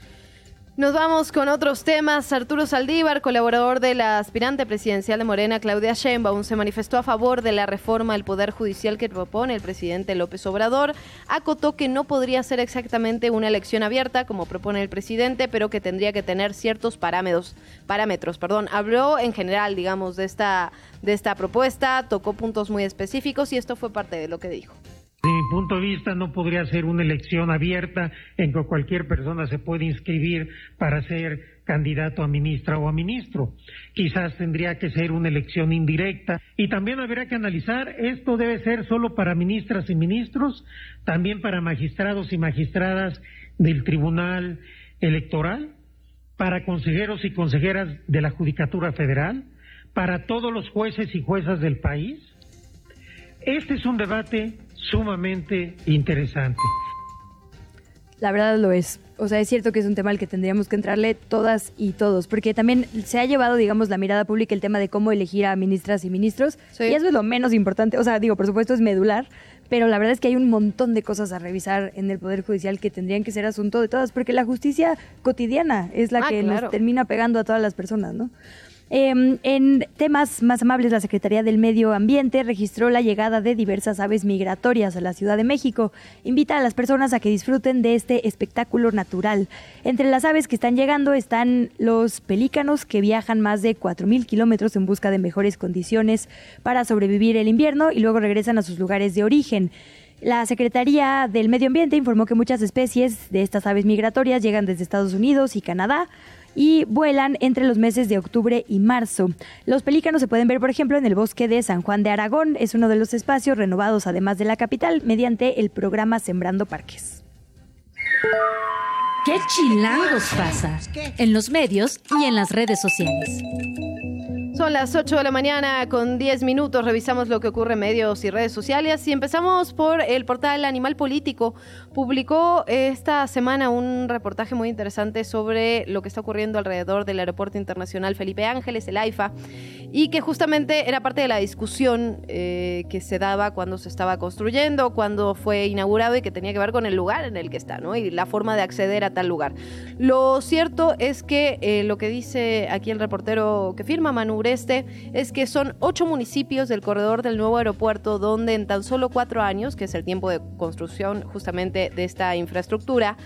Nos vamos con otros temas. Arturo Saldívar, colaborador de la aspirante presidencial de Morena, Claudia Sheinbaum, se manifestó a favor de la reforma al Poder Judicial que propone el presidente López Obrador. Acotó que no podría ser exactamente una elección abierta, como propone el presidente, pero que tendría que tener ciertos parámetros. parámetros perdón. Habló en general, digamos, de esta, de esta propuesta, tocó puntos muy específicos y esto fue parte de lo que dijo. Desde mi punto de vista, no podría ser una elección abierta en que cualquier persona se puede inscribir para ser candidato a ministra o a ministro. Quizás tendría que ser una elección indirecta y también habría que analizar, esto debe ser solo para ministras y ministros, también para magistrados y magistradas del Tribunal Electoral, para consejeros y consejeras de la Judicatura Federal, para todos los jueces y juezas del país. Este es un debate sumamente interesante. La verdad lo es. O sea, es cierto que es un tema al que tendríamos que entrarle todas y todos, porque también se ha llevado, digamos, la mirada pública el tema de cómo elegir a ministras y ministros, y eso es lo menos importante. O sea, digo, por supuesto es medular, pero la verdad es que hay un montón de cosas a revisar en el Poder Judicial que tendrían que ser asunto de todas, porque la justicia cotidiana es la Ah, que claro. nos termina pegando a todas las personas, ¿no? Eh, en temas más amables, la Secretaría del Medio Ambiente registró la llegada de diversas aves migratorias a la Ciudad de México. Invita a las personas a que disfruten de este espectáculo natural. Entre las aves que están llegando están los pelícanos que viajan más de 4.000 kilómetros en busca de mejores condiciones para sobrevivir el invierno y luego regresan a sus lugares de origen. La Secretaría del Medio Ambiente informó que muchas especies de estas aves migratorias llegan desde Estados Unidos y Canadá y vuelan entre los meses de octubre y marzo. Los pelícanos se pueden ver, por ejemplo, en el bosque de San Juan de Aragón. Es uno de los espacios renovados, además de la capital, mediante el programa Sembrando Parques. ¿Qué chilangos pasa? En los medios y en las redes sociales. Son las 8 de la mañana con 10 minutos. Revisamos lo que ocurre en medios y redes sociales y empezamos por el portal Animal Político. Publicó esta semana un reportaje muy interesante sobre lo que está ocurriendo alrededor del Aeropuerto Internacional Felipe Ángeles, el AIFA, y que justamente era parte de la discusión eh, que se daba cuando se estaba construyendo, cuando fue inaugurado y que tenía que ver con el lugar en el que está, ¿no? Y la forma de acceder a tal lugar. Lo cierto es que eh, lo que dice aquí el reportero que firma, Manu Ureste, es que son ocho municipios del corredor del nuevo aeropuerto donde en tan solo cuatro años, que es el tiempo de construcción justamente de esta infraestructura,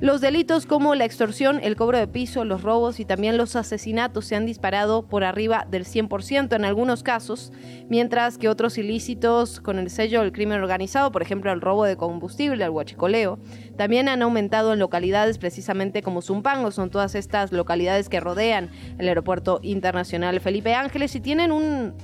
los delitos como la extorsión, el cobro de piso, los robos y también los asesinatos se han disparado por arriba del 100% en algunos casos, mientras que otros ilícitos con el sello del crimen organizado, por ejemplo el robo de combustible, el huachicoleo, también han aumentado en localidades precisamente como Zumpango, son todas estas localidades que rodean el aeropuerto internacional Felipe Ángeles y tienen un,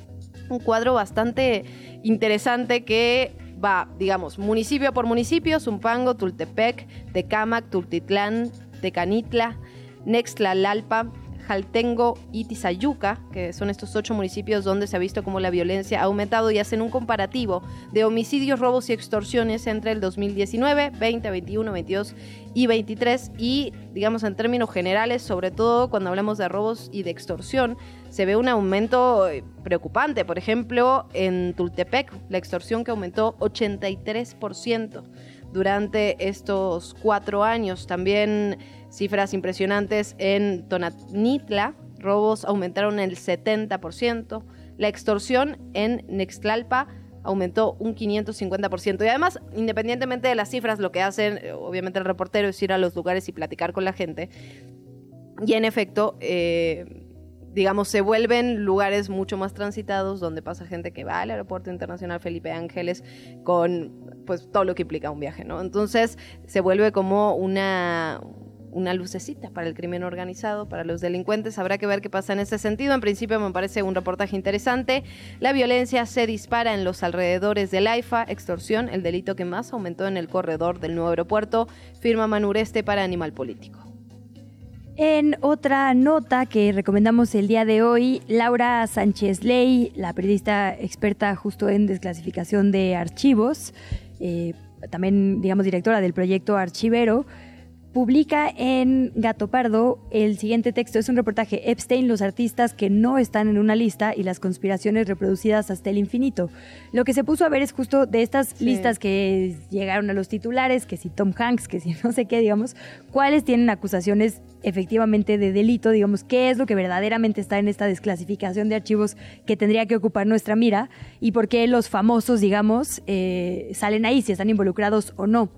un cuadro bastante interesante que va, digamos, municipio por municipio, Zumpango, Tultepec, Tecámac, Tultitlán, Tecanitla, Nextlalalpa, Jaltengo y Tizayuca, que son estos ocho municipios donde se ha visto cómo la violencia ha aumentado y hacen un comparativo de homicidios, robos y extorsiones entre el 2019, 20, 21, 22 y 23 y digamos en términos generales, sobre todo cuando hablamos de robos y de extorsión, se ve un aumento eh, preocupante. Por ejemplo, en Tultepec, la extorsión que aumentó 83% durante estos cuatro años. También cifras impresionantes en Tonanitla, robos aumentaron el 70%. La extorsión en Nextlalpa aumentó un 550%. Y además, independientemente de las cifras, lo que hacen, eh, obviamente el reportero, es ir a los lugares y platicar con la gente. Y en efecto, eh, digamos, se vuelven lugares mucho más transitados donde pasa gente que va al aeropuerto internacional Felipe Ángeles con pues todo lo que implica un viaje, ¿no? Entonces se vuelve como una una lucecita para el crimen organizado, para los delincuentes. Habrá que ver qué pasa en ese sentido. En principio me parece un reportaje interesante. La violencia se dispara en los alrededores del AIFA, extorsión, el delito que más aumentó en el corredor del nuevo aeropuerto, firma Manureste para Animal Político. En otra nota que recomendamos el día de hoy, Laura Sánchez Ley, la periodista experta justo en desclasificación de archivos, eh, también, digamos, directora del proyecto Archivero, publica en Gato Pardo el siguiente texto. Es un reportaje Epstein, los artistas que no están en una lista y las conspiraciones reproducidas hasta el infinito. Lo que se puso a ver es justo de estas listas que llegaron a los titulares, que si Tom Hanks, que si *laughs* no sé qué, digamos, cuáles tienen acusaciones efectivamente de delito, digamos, qué es lo que verdaderamente está en esta desclasificación de archivos que tendría que ocupar nuestra mira y por qué los famosos, digamos, eh, salen ahí, si están involucrados o no.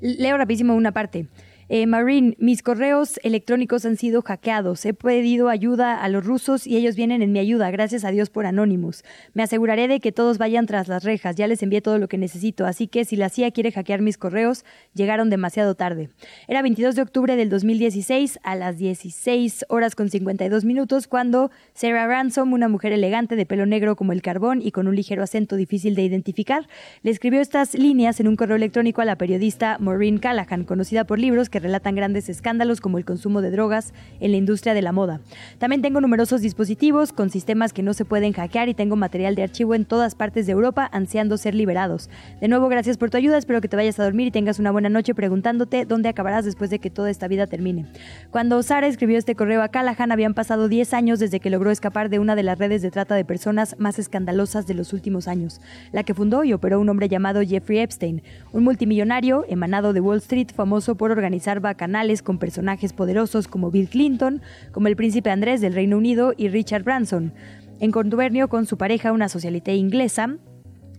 Leo rapidísimo una parte. Eh, Marine, mis correos electrónicos han sido hackeados. He pedido ayuda a los rusos y ellos vienen en mi ayuda. Gracias a Dios por Anonymous. Me aseguraré de que todos vayan tras las rejas. Ya les envié todo lo que necesito. Así que si la CIA quiere hackear mis correos, llegaron demasiado tarde. Era 22 de octubre del 2016 a las 16 horas con 52 minutos cuando Sarah Ransom, una mujer elegante de pelo negro como el carbón y con un ligero acento difícil de identificar, le escribió estas líneas en un correo electrónico a la periodista Maureen Callahan, conocida por libros que relatan grandes escándalos como el consumo de drogas en la industria de la moda. También tengo numerosos dispositivos con sistemas que no se pueden hackear y tengo material de archivo en todas partes de Europa ansiando ser liberados. De nuevo, gracias por tu ayuda, espero que te vayas a dormir y tengas una buena noche preguntándote dónde acabarás después de que toda esta vida termine. Cuando Sara escribió este correo a Callahan habían pasado 10 años desde que logró escapar de una de las redes de trata de personas más escandalosas de los últimos años, la que fundó y operó un hombre llamado Jeffrey Epstein, un multimillonario emanado de Wall Street famoso por organizar canales con personajes poderosos como Bill Clinton, como el príncipe Andrés del Reino Unido y Richard Branson, en contubernio con su pareja, una socialité inglesa,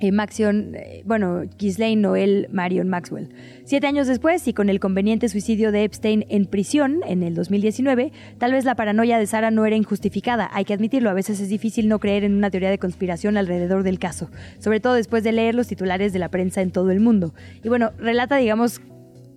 eh, Maxion, eh, bueno, Ghislaine Noel Marion Maxwell. Siete años después, y con el conveniente suicidio de Epstein en prisión en el 2019, tal vez la paranoia de Sara no era injustificada. Hay que admitirlo, a veces es difícil no creer en una teoría de conspiración alrededor del caso, sobre todo después de leer los titulares de la prensa en todo el mundo. Y bueno, relata, digamos,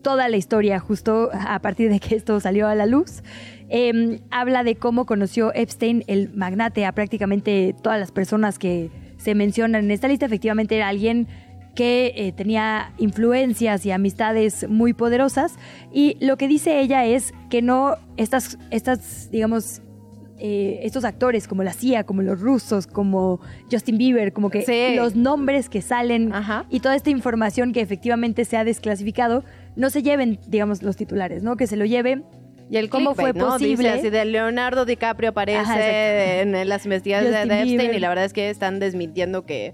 toda la historia justo a partir de que esto salió a la luz. Em, habla de cómo conoció Epstein, el magnate, a prácticamente todas las personas que se mencionan en esta lista. Efectivamente era alguien que eh, tenía influencias y amistades muy poderosas. Y lo que dice ella es que no estas, estas digamos, eh, estos actores como la CIA, como los rusos, como Justin Bieber, como que los nombres que salen y toda esta información que efectivamente se ha desclasificado, no se lleven, digamos, los titulares, ¿no? Que se lo lleven y el cómo fue posible. así de Leonardo DiCaprio aparece en las investigaciones de Epstein y la verdad es que están desmintiendo que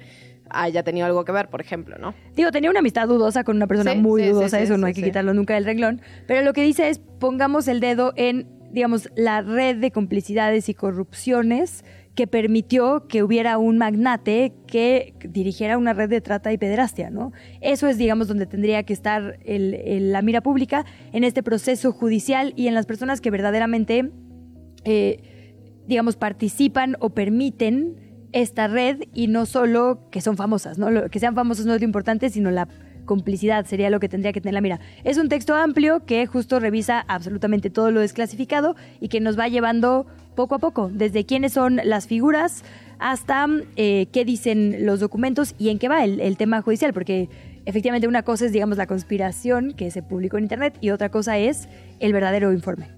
haya tenido algo que ver, por ejemplo, ¿no? Digo, tenía una amistad dudosa con una persona muy dudosa, eso no hay que quitarlo nunca del reglón, pero lo que dice es pongamos el dedo en digamos, la red de complicidades y corrupciones que permitió que hubiera un magnate que dirigiera una red de trata y pederastia, ¿no? Eso es, digamos, donde tendría que estar la mira pública en este proceso judicial y en las personas que verdaderamente, eh, digamos, participan o permiten esta red y no solo que son famosas, ¿no? que sean famosas no es lo importante, sino la complicidad sería lo que tendría que tener la mira. Es un texto amplio que justo revisa absolutamente todo lo desclasificado y que nos va llevando poco a poco, desde quiénes son las figuras hasta eh, qué dicen los documentos y en qué va el, el tema judicial, porque efectivamente una cosa es, digamos, la conspiración que se publicó en Internet y otra cosa es el verdadero informe.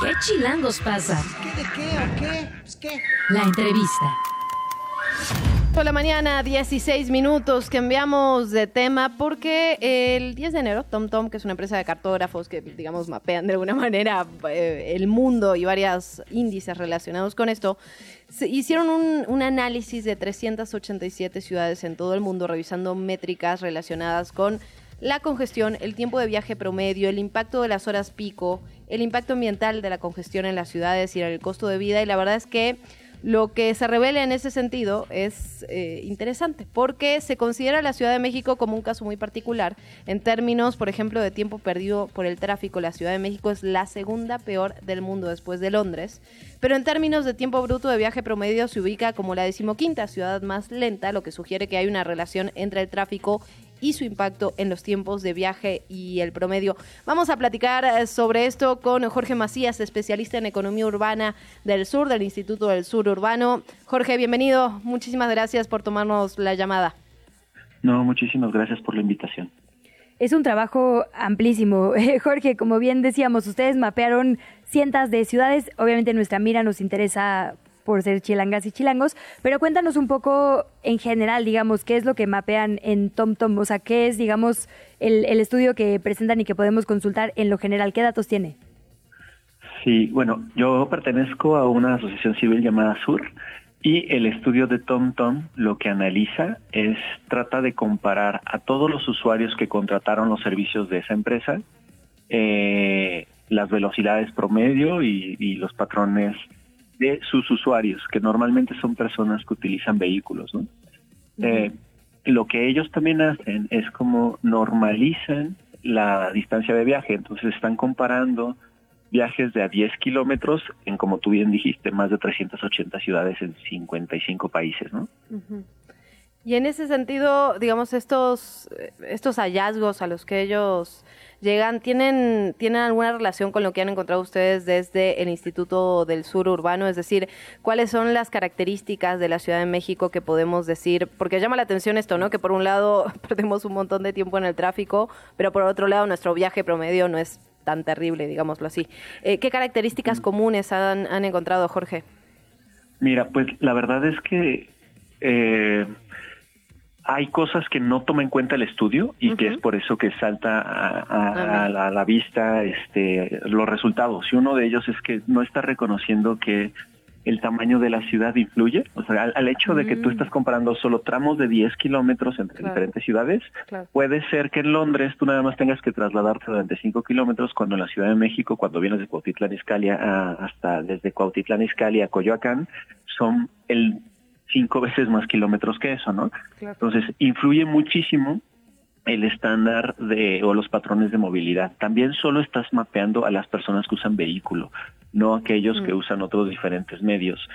¿Qué chilangos pasa? ¿Qué de qué o qué? Pues qué. La entrevista. Hola mañana, 16 minutos, cambiamos de tema porque el 10 de enero TomTom, que es una empresa de cartógrafos que digamos mapean de alguna manera eh, el mundo y varios índices relacionados con esto, hicieron un, un, análisis de 387 ciudades en todo el mundo revisando métricas relacionadas con la congestión, el tiempo de viaje promedio, el impacto de las horas pico, el impacto ambiental de la congestión en las ciudades y el costo de vida. Y la verdad es que Lo que se revela en ese sentido es eh, interesante porque se considera la Ciudad de México como un caso muy particular. En términos, por ejemplo, de tiempo perdido por el tráfico, la Ciudad de México es la segunda peor del mundo después de Londres. Pero en términos de tiempo bruto de viaje promedio se ubica como la decimoquinta ciudad más lenta, lo que sugiere que hay una relación entre el tráfico y su impacto en los tiempos de viaje y el promedio. Vamos a platicar eh, sobre esto con Jorge Macías, especialista en economía urbana del sur, del Instituto del Sur Urbano. Jorge, bienvenido. Muchísimas gracias por tomarnos la llamada. No, muchísimas gracias por la invitación. Es un trabajo amplísimo. *laughs* Jorge, como bien decíamos, ustedes mapearon cientos de ciudades. Obviamente nuestra mira nos interesa por ser chilangas y chilangos, pero cuéntanos un poco en general, digamos, qué es lo que mapean en TomTom, o sea, qué es, digamos, el, el estudio que presentan y que podemos consultar en lo general, ¿qué datos tiene? Sí, bueno, yo pertenezco a una asociación civil llamada SUR y el estudio de TomTom lo que analiza es, trata de comparar a todos los usuarios que contrataron los servicios de esa empresa, eh, las velocidades promedio y, y los patrones de sus usuarios, que normalmente son personas que utilizan vehículos. ¿no? Eh, lo que ellos también hacen es como normalizan la distancia de viaje, entonces están comparando viajes de a 10 kilómetros en, como tú bien dijiste, más de 380 ciudades en 55 países, ¿no? Y en ese sentido, digamos, estos, estos hallazgos a los que ellos llegan, ¿tienen, ¿tienen alguna relación con lo que han encontrado ustedes desde el Instituto del Sur Urbano? Es decir, ¿cuáles son las características de la Ciudad de México que podemos decir? Porque llama la atención esto, ¿no? Que por un lado *laughs* perdemos un montón de tiempo en el tráfico, pero por otro lado nuestro viaje promedio no es tan terrible, digámoslo así. Eh, ¿Qué características comunes han, han encontrado, Jorge? Mira, pues la verdad es que... Eh, hay cosas que no toma en cuenta el estudio y que es por eso que salta a, la, vista este, los resultados. Y uno de ellos es que no está reconociendo que el tamaño de la ciudad influye. O sea, al, hecho de que tú mm. estás comparando solo tramos de 10 kilómetros entre diferentes ciudades, puede ser que en Londres tú nada más tengas que trasladarte durante 5 kilómetros, cuando en la Ciudad de México, cuando vienes de Cuautitlán Izcalli hasta desde Cuautitlán Izcalli a Coyoacán, son el cinco veces más kilómetros que eso, ¿no? Entonces, influye muchísimo el estándar de o los patrones de movilidad. También solo estás mapeando a las personas que usan vehículo, no aquellos que mm. usan otros diferentes medios.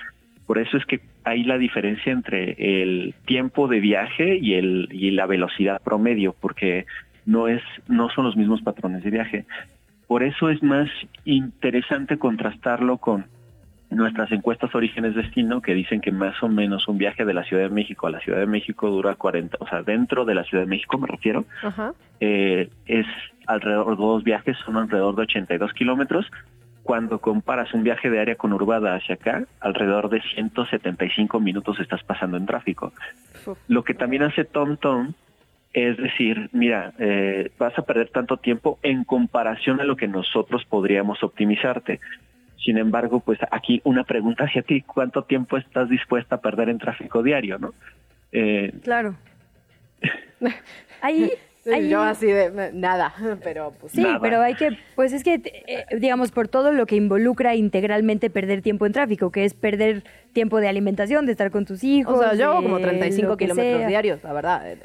Por eso es que hay la diferencia entre el tiempo de viaje y el y la velocidad promedio, porque no es no son los mismos patrones de viaje. Por eso es más interesante contrastarlo con nuestras encuestas orígenes destino que dicen que más o menos un viaje de la Ciudad de México a la Ciudad de México dura 40, o sea, dentro de la Ciudad de México me refiero, eh, es alrededor de dos viajes, son alrededor de 82 kilómetros. Cuando comparas un viaje de área conurbada hacia acá, alrededor de 175 minutos estás pasando en tráfico. Lo que también hace TomTom es decir, mira, eh, vas a perder tanto tiempo en comparación a lo que nosotros podríamos optimizarte. Sin embargo, pues aquí una pregunta hacia ti, ¿cuánto tiempo estás dispuesta a perder en tráfico diario, no? Eh, claro. *laughs* ahí, Yo así de nada, *laughs* pero pues Sí, pero hay que, pues es que, eh, digamos, por todo lo que involucra integralmente perder tiempo en tráfico, que es perder tiempo de alimentación, de estar con tus hijos. O sea, yo como 35 kilómetros diarios, la verdad.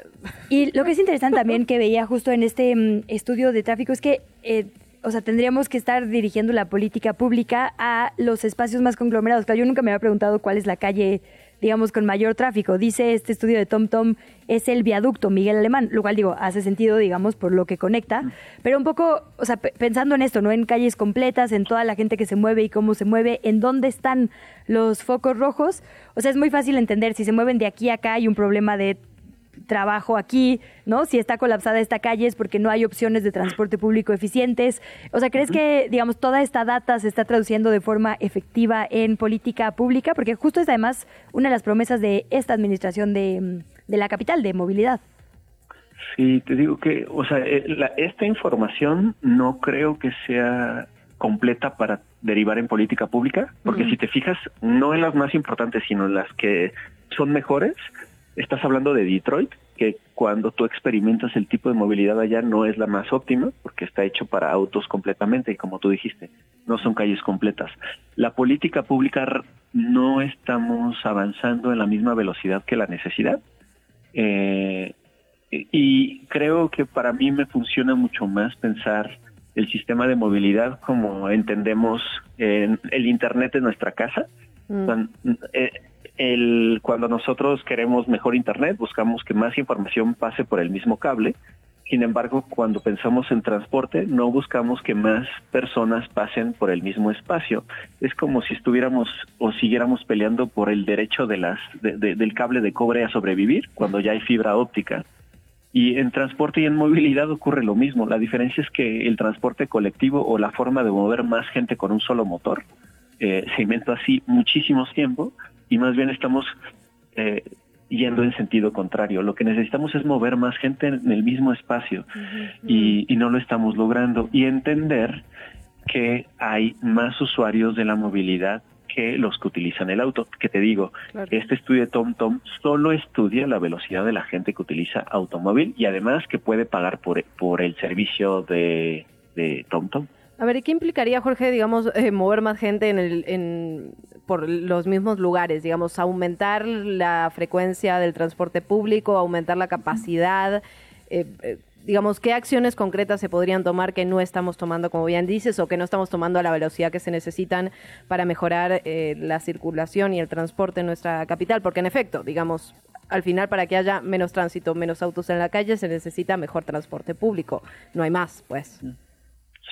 Y lo que es interesante también que veía justo en este mm, estudio de tráfico es que... Eh, o sea, tendríamos que estar dirigiendo la política pública a los espacios más conglomerados. Claro, yo nunca me había preguntado cuál es la calle, digamos, con mayor tráfico. Dice este estudio de TomTom, Tom, es el viaducto Miguel Alemán, lo cual digo, hace sentido, digamos, por lo que conecta. Pero un poco, o sea, pensando en esto, ¿no? En calles completas, en toda la gente que se mueve y cómo se mueve, en dónde están los focos rojos. O sea, es muy fácil entender, si se mueven de aquí a acá hay un problema de trabajo aquí, ¿no? Si está colapsada esta calle es porque no hay opciones de transporte público eficientes. O sea, ¿crees que, digamos, toda esta data se está traduciendo de forma efectiva en política pública? Porque justo es además una de las promesas de esta administración de, de la capital, de movilidad. Sí, te digo que, o sea, eh, esta información no creo que sea completa para derivar en política pública, porque si te fijas, no en las más importantes, sino en las que son mejores, estás hablando de Detroit, que cuando tú experimentas el tipo de movilidad allá no es la más óptima, porque está hecho para autos completamente, y como tú dijiste, no son calles completas. La política pública no estamos avanzando en la misma velocidad que la necesidad. Eh, y creo que para mí me funciona mucho más pensar el sistema de movilidad como entendemos en el Internet en nuestra casa. Cuan- eh, el- cuando nosotros queremos mejor Internet, buscamos que más información pase por el mismo cable. Sin embargo, cuando pensamos en transporte, no buscamos que más personas pasen por el mismo espacio. Es como si estuviéramos o siguiéramos peleando por el derecho de las, de- de- del cable de cobre a sobrevivir cuando ya hay fibra óptica. Y en transporte y en movilidad ocurre lo mismo. La diferencia es que el transporte colectivo o la forma de mover más gente con un solo motor eh, se inventó así muchísimos tiempo y más bien estamos eh, yendo en sentido contrario. Lo que necesitamos es mover más gente en el mismo espacio y, y no lo estamos logrando y entender que hay más usuarios de la movilidad que los que utilizan el auto. Que te digo, este estudio de TomTom solo estudia la velocidad de la gente que utiliza automóvil y además que puede pagar por, por el servicio de, de TomTom. A ver, ¿y qué implicaría, Jorge, digamos, eh, mover más gente en el, en, por los mismos lugares? Digamos, aumentar la frecuencia del transporte público, aumentar la capacidad. eh, eh, digamos, ¿qué acciones concretas se podrían tomar que no estamos tomando, como bien dices, o que no estamos tomando a la velocidad que se necesitan para mejorar eh, la circulación y el transporte en nuestra capital? Porque, en efecto, digamos, al final, para que haya menos tránsito, menos autos en la calle, se necesita mejor transporte público. No hay más, pues.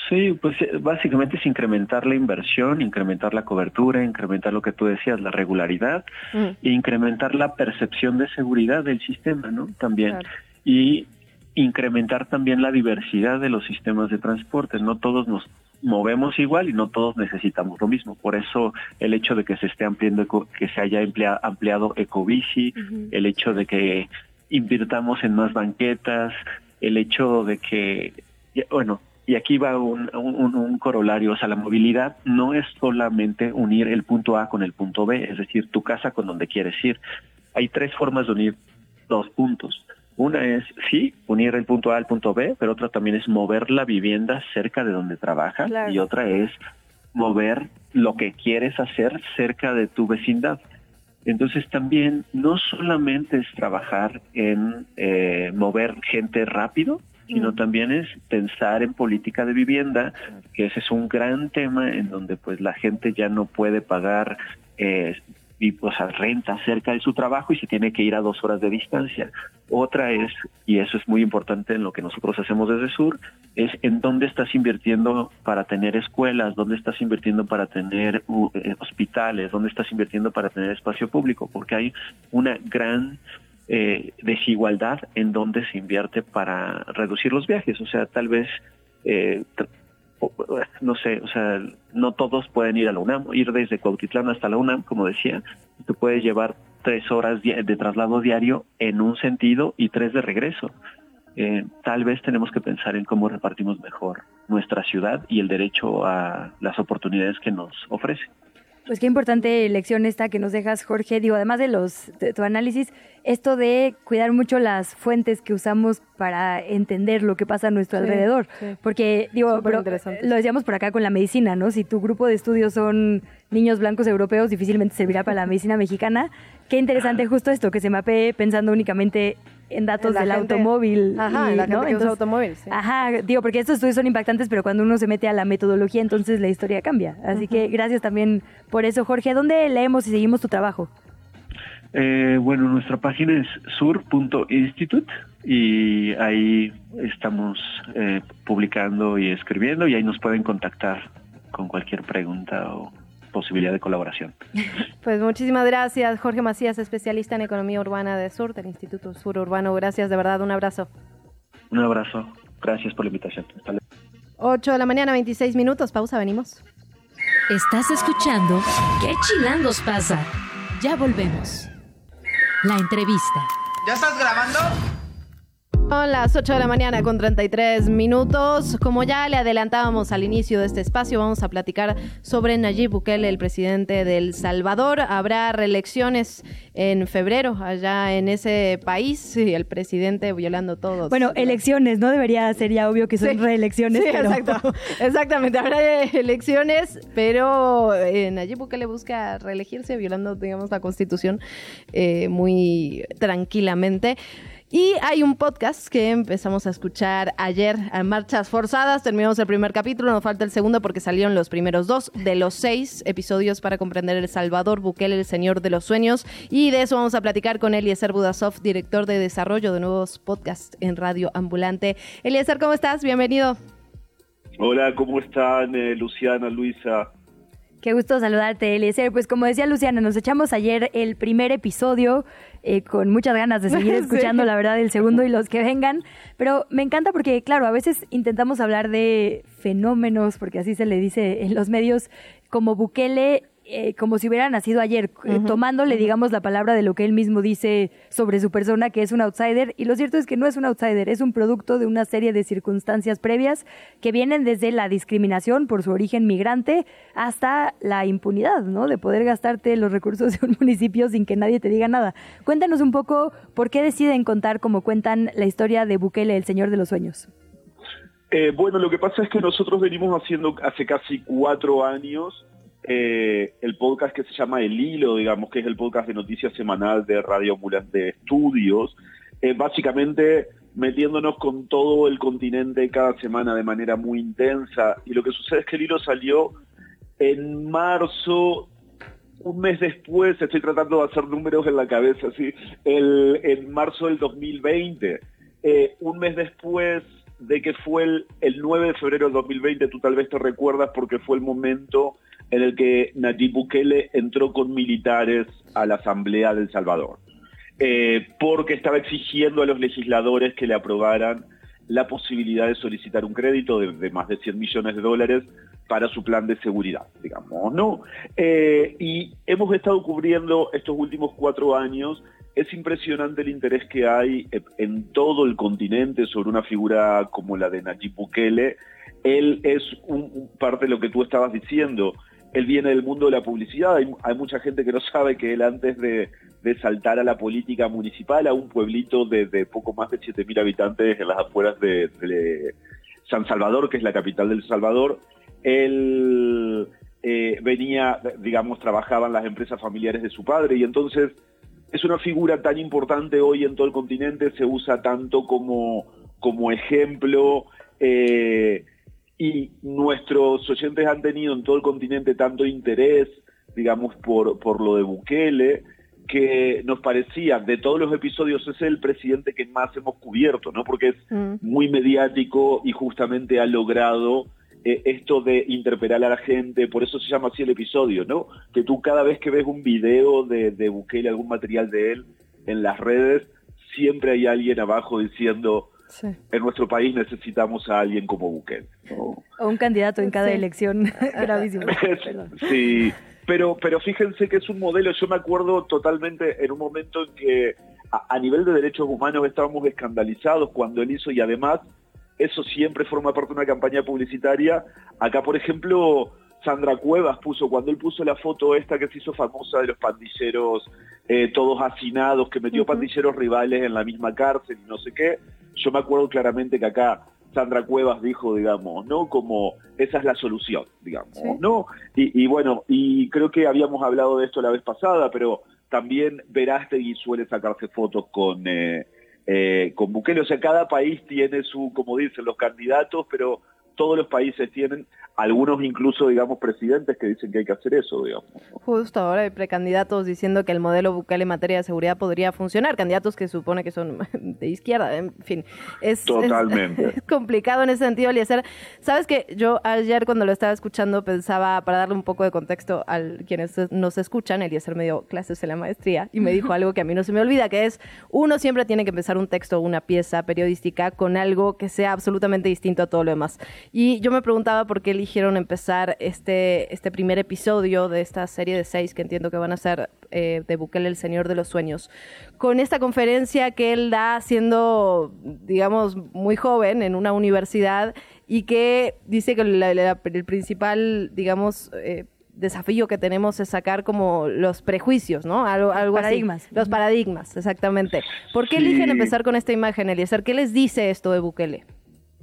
Sí, pues eh, básicamente es incrementar la inversión, incrementar la cobertura, incrementar lo que tú decías, la regularidad, e incrementar la percepción de seguridad del sistema, ¿no? También. Y incrementar también la diversidad de los sistemas de transporte. No todos nos movemos igual y no todos necesitamos lo mismo. Por eso el hecho de que se esté ampliando, que se haya ampliado Ecobici, el hecho de que invirtamos en más banquetas, el hecho de que, bueno, y aquí va un, un, un corolario, o sea, la movilidad no es solamente unir el punto A con el punto B, es decir, tu casa con donde quieres ir. Hay tres formas de unir dos puntos. Una es, sí, unir el punto A al punto B, pero otra también es mover la vivienda cerca de donde trabajas Claro. y otra es mover lo que quieres hacer cerca de tu vecindad. Entonces también no solamente es trabajar en eh, mover gente rápido, sino también es pensar en política de vivienda, que ese es un gran tema en donde pues la gente ya no puede pagar eh, y, renta cerca de su trabajo y se tiene que ir a dos horas de distancia. Otra es, y eso es muy importante en lo que nosotros hacemos desde Sur, es en dónde estás invirtiendo para tener escuelas, dónde estás invirtiendo para tener uh, eh, hospitales, dónde estás invirtiendo para tener espacio público, porque hay una gran eh, desigualdad en dónde se invierte para reducir los viajes. O sea, tal vez, eh, no sé, o sea, no todos pueden ir a la UNAM, ir desde Cuautitlán hasta la UNAM, como decía, tú puedes llevar tres horas de traslado diario en un sentido y tres de regreso. Eh, tal vez tenemos que pensar en cómo repartimos mejor nuestra ciudad y el derecho a las oportunidades que nos ofrece. Pues qué importante lección esta que nos dejas, Jorge. Digo, además de los de tu análisis, esto de cuidar mucho las fuentes que usamos para entender lo que pasa a nuestro Sí, alrededor. sí. Porque, digo, pero, lo decíamos por acá con la medicina, ¿no? Si tu grupo de estudios son niños blancos europeos, difícilmente servirá para la medicina mexicana. Qué interesante *clears throat* justo esto, que se mapee pensando únicamente en datos En del gente- automóvil. Ajá, y, en la gente ¿no? que usa Entonces- automóvil, sí. Ajá, digo, porque estos estudios son impactantes, pero cuando uno se mete a la metodología, entonces la historia cambia. Así que gracias también por eso, Jorge. ¿Dónde leemos y seguimos tu trabajo? Eh, bueno, nuestra página es sur.institute y ahí estamos eh, publicando y escribiendo y ahí nos pueden contactar con cualquier pregunta o posibilidad de colaboración. *laughs* Pues muchísimas gracias, Jorge Macías, especialista en economía urbana de Sur, del Instituto Sur Urbano. Gracias, de verdad, un abrazo. Un abrazo, gracias por la invitación. Hasta luego. 8 de la mañana, 26 minutos, pausa, venimos. Estás escuchando ¿Qué chilangos pasa? Ya volvemos. La entrevista. ¿Ya estás grabando? Son las 8 de la mañana con 33 minutos. Como ya le adelantábamos al inicio de este espacio, vamos a platicar sobre Nayib Bukele, el presidente del Salvador. Habrá reelecciones en febrero allá en ese país y el presidente violando todos. Bueno, elecciones, ¿no? Debería ser ya obvio que son Sí. reelecciones. Sí, pero- exacto. *laughs* Exactamente, habrá elecciones, pero eh, Nayib Bukele busca reelegirse violando, digamos, la constitución eh, muy tranquilamente. Y hay un podcast que empezamos a escuchar ayer a Marchas Forzadas. Terminamos el primer capítulo, nos falta el segundo porque salieron los primeros dos de los seis episodios para comprender El Salvador, Bukele, el Señor de los Sueños. Y de eso vamos a platicar con Eliezer Budasov, director de desarrollo de nuevos podcasts en Radio Ambulante. Eliezer, ¿cómo estás? Bienvenido. Hola, ¿cómo están eh, Luciana, Luisa? Qué gusto saludarte, Eliezer. Pues como decía Luciana, nos echamos ayer el primer episodio eh, con muchas ganas de seguir *laughs* Sí. escuchando, la verdad, el segundo y los que vengan. Pero me encanta porque, claro, a veces intentamos hablar de fenómenos, porque así se le dice en los medios, como Bukele. Eh, como si hubiera nacido ayer, eh, Ujú, tomándole, digamos, la palabra de lo que él mismo dice sobre su persona, que es un outsider. Y lo cierto es que no es un outsider, es un producto de una serie de circunstancias previas que vienen desde la discriminación por su origen migrante hasta la impunidad, ¿no? De poder gastarte los recursos de un *laughs* municipio sin que nadie te diga nada. Cuéntanos un poco por qué deciden contar como cuentan la historia de Bukele, el Señor de los Sueños. Eh, bueno, lo que pasa es que nosotros venimos haciendo hace casi cuatro años eh, el podcast que se llama El Hilo, digamos, que es el podcast de noticias semanal de Radio Ambulante Estudios, eh, básicamente metiéndonos con todo el continente cada semana de manera muy intensa. Y lo que sucede es que El Hilo salió en marzo un mes después, estoy tratando de hacer números en la cabeza, ¿sí? el, en marzo del 2020, eh, un mes después de que fue el, el 9 de febrero del 2020, tú tal vez te recuerdas porque fue el momento en el que Nayib Bukele entró con militares a la Asamblea del Salvador, eh, porque estaba exigiendo a los legisladores que le aprobaran la posibilidad de solicitar un crédito de, más de 100 millones de dólares para su plan de seguridad, digamos, ¿no? Eh, y hemos estado cubriendo estos últimos cuatro años. Es impresionante el interés que hay eh, en todo el continente sobre una figura como la de Nayib Bukele. Él es parte de lo que tú estabas diciendo. Él viene del mundo de la publicidad. Hay, mucha gente que no sabe que él antes de, saltar a la política municipal, a un pueblito de, poco más de 7.000 habitantes en las afueras de, de San Salvador, que es la capital del Salvador, él eh, venía, digamos, trabajaba en las empresas familiares de su padre y entonces es una figura tan importante hoy en todo el continente, se usa tanto como, como ejemplo eh, y nuestros oyentes han tenido en todo el continente tanto interés, digamos, por, por lo de Bukele, que nos parecía, de todos los episodios, es el presidente que más hemos cubierto, ¿no? Porque es muy mediático y justamente ha logrado eh, esto de interpelar a la gente, por eso se llama así el episodio, ¿no? Que tú cada vez que ves un video de, de Bukele, algún material de él en las redes, siempre hay alguien abajo diciendo, en nuestro país necesitamos a alguien como Bukele. ¿no? O un candidato en cada Sí. elección. *laughs* *laughs* Gravísimo. Sí, pero, pero fíjense que es un modelo, yo me acuerdo totalmente en un momento en que a, a nivel de derechos humanos estábamos escandalizados cuando él hizo y además eso siempre forma parte de una campaña publicitaria. Acá, por ejemplo, Sandra Cuevas puso, cuando él puso la foto esta que se hizo famosa de los pandilleros eh, todos hacinados, que metió pandilleros rivales en la misma cárcel y no sé qué, yo me acuerdo claramente que acá Sandra Cuevas dijo, digamos, ¿no? Como esa es la solución, digamos, ¿no? Y, y bueno, y creo que habíamos hablado de esto la vez pasada, pero también Verástegui suele sacarse fotos con, eh, eh, con Bukele. O sea, cada país tiene su, como dicen, los candidatos, pero todos los países tienen, algunos incluso, digamos, presidentes que dicen que hay que hacer eso, digamos. Justo ahora hay precandidatos diciendo que el modelo Bukele en materia de seguridad podría funcionar, candidatos que supone que son *laughs* de izquierda, en fin. Es, Totalmente. es, *laughs* es complicado en ese sentido, Eliezer. Sabes que yo ayer cuando lo estaba escuchando pensaba, para darle un poco de contexto a quienes nos escuchan, Eliezer me dio clases en la maestría y me dijo *laughs* algo que a mí no se me olvida, que es, uno siempre tiene que empezar un texto o una pieza periodística con algo que sea absolutamente distinto a todo lo demás. Y yo me preguntaba por qué eligieron empezar este, este primer episodio de esta serie de seis que entiendo que van a ser eh, de Bukele, el Señor de los Sueños, con esta conferencia que él da siendo, digamos, muy joven en una universidad y que dice que la- la- el principal, digamos, eh, desafío que tenemos es sacar como los prejuicios, ¿no? Algo, algo así. Paradigmas. Los paradigmas, exactamente. ¿Por qué Sí. eligen empezar con esta imagen, Eliezer? ¿Qué les dice esto de Bukele?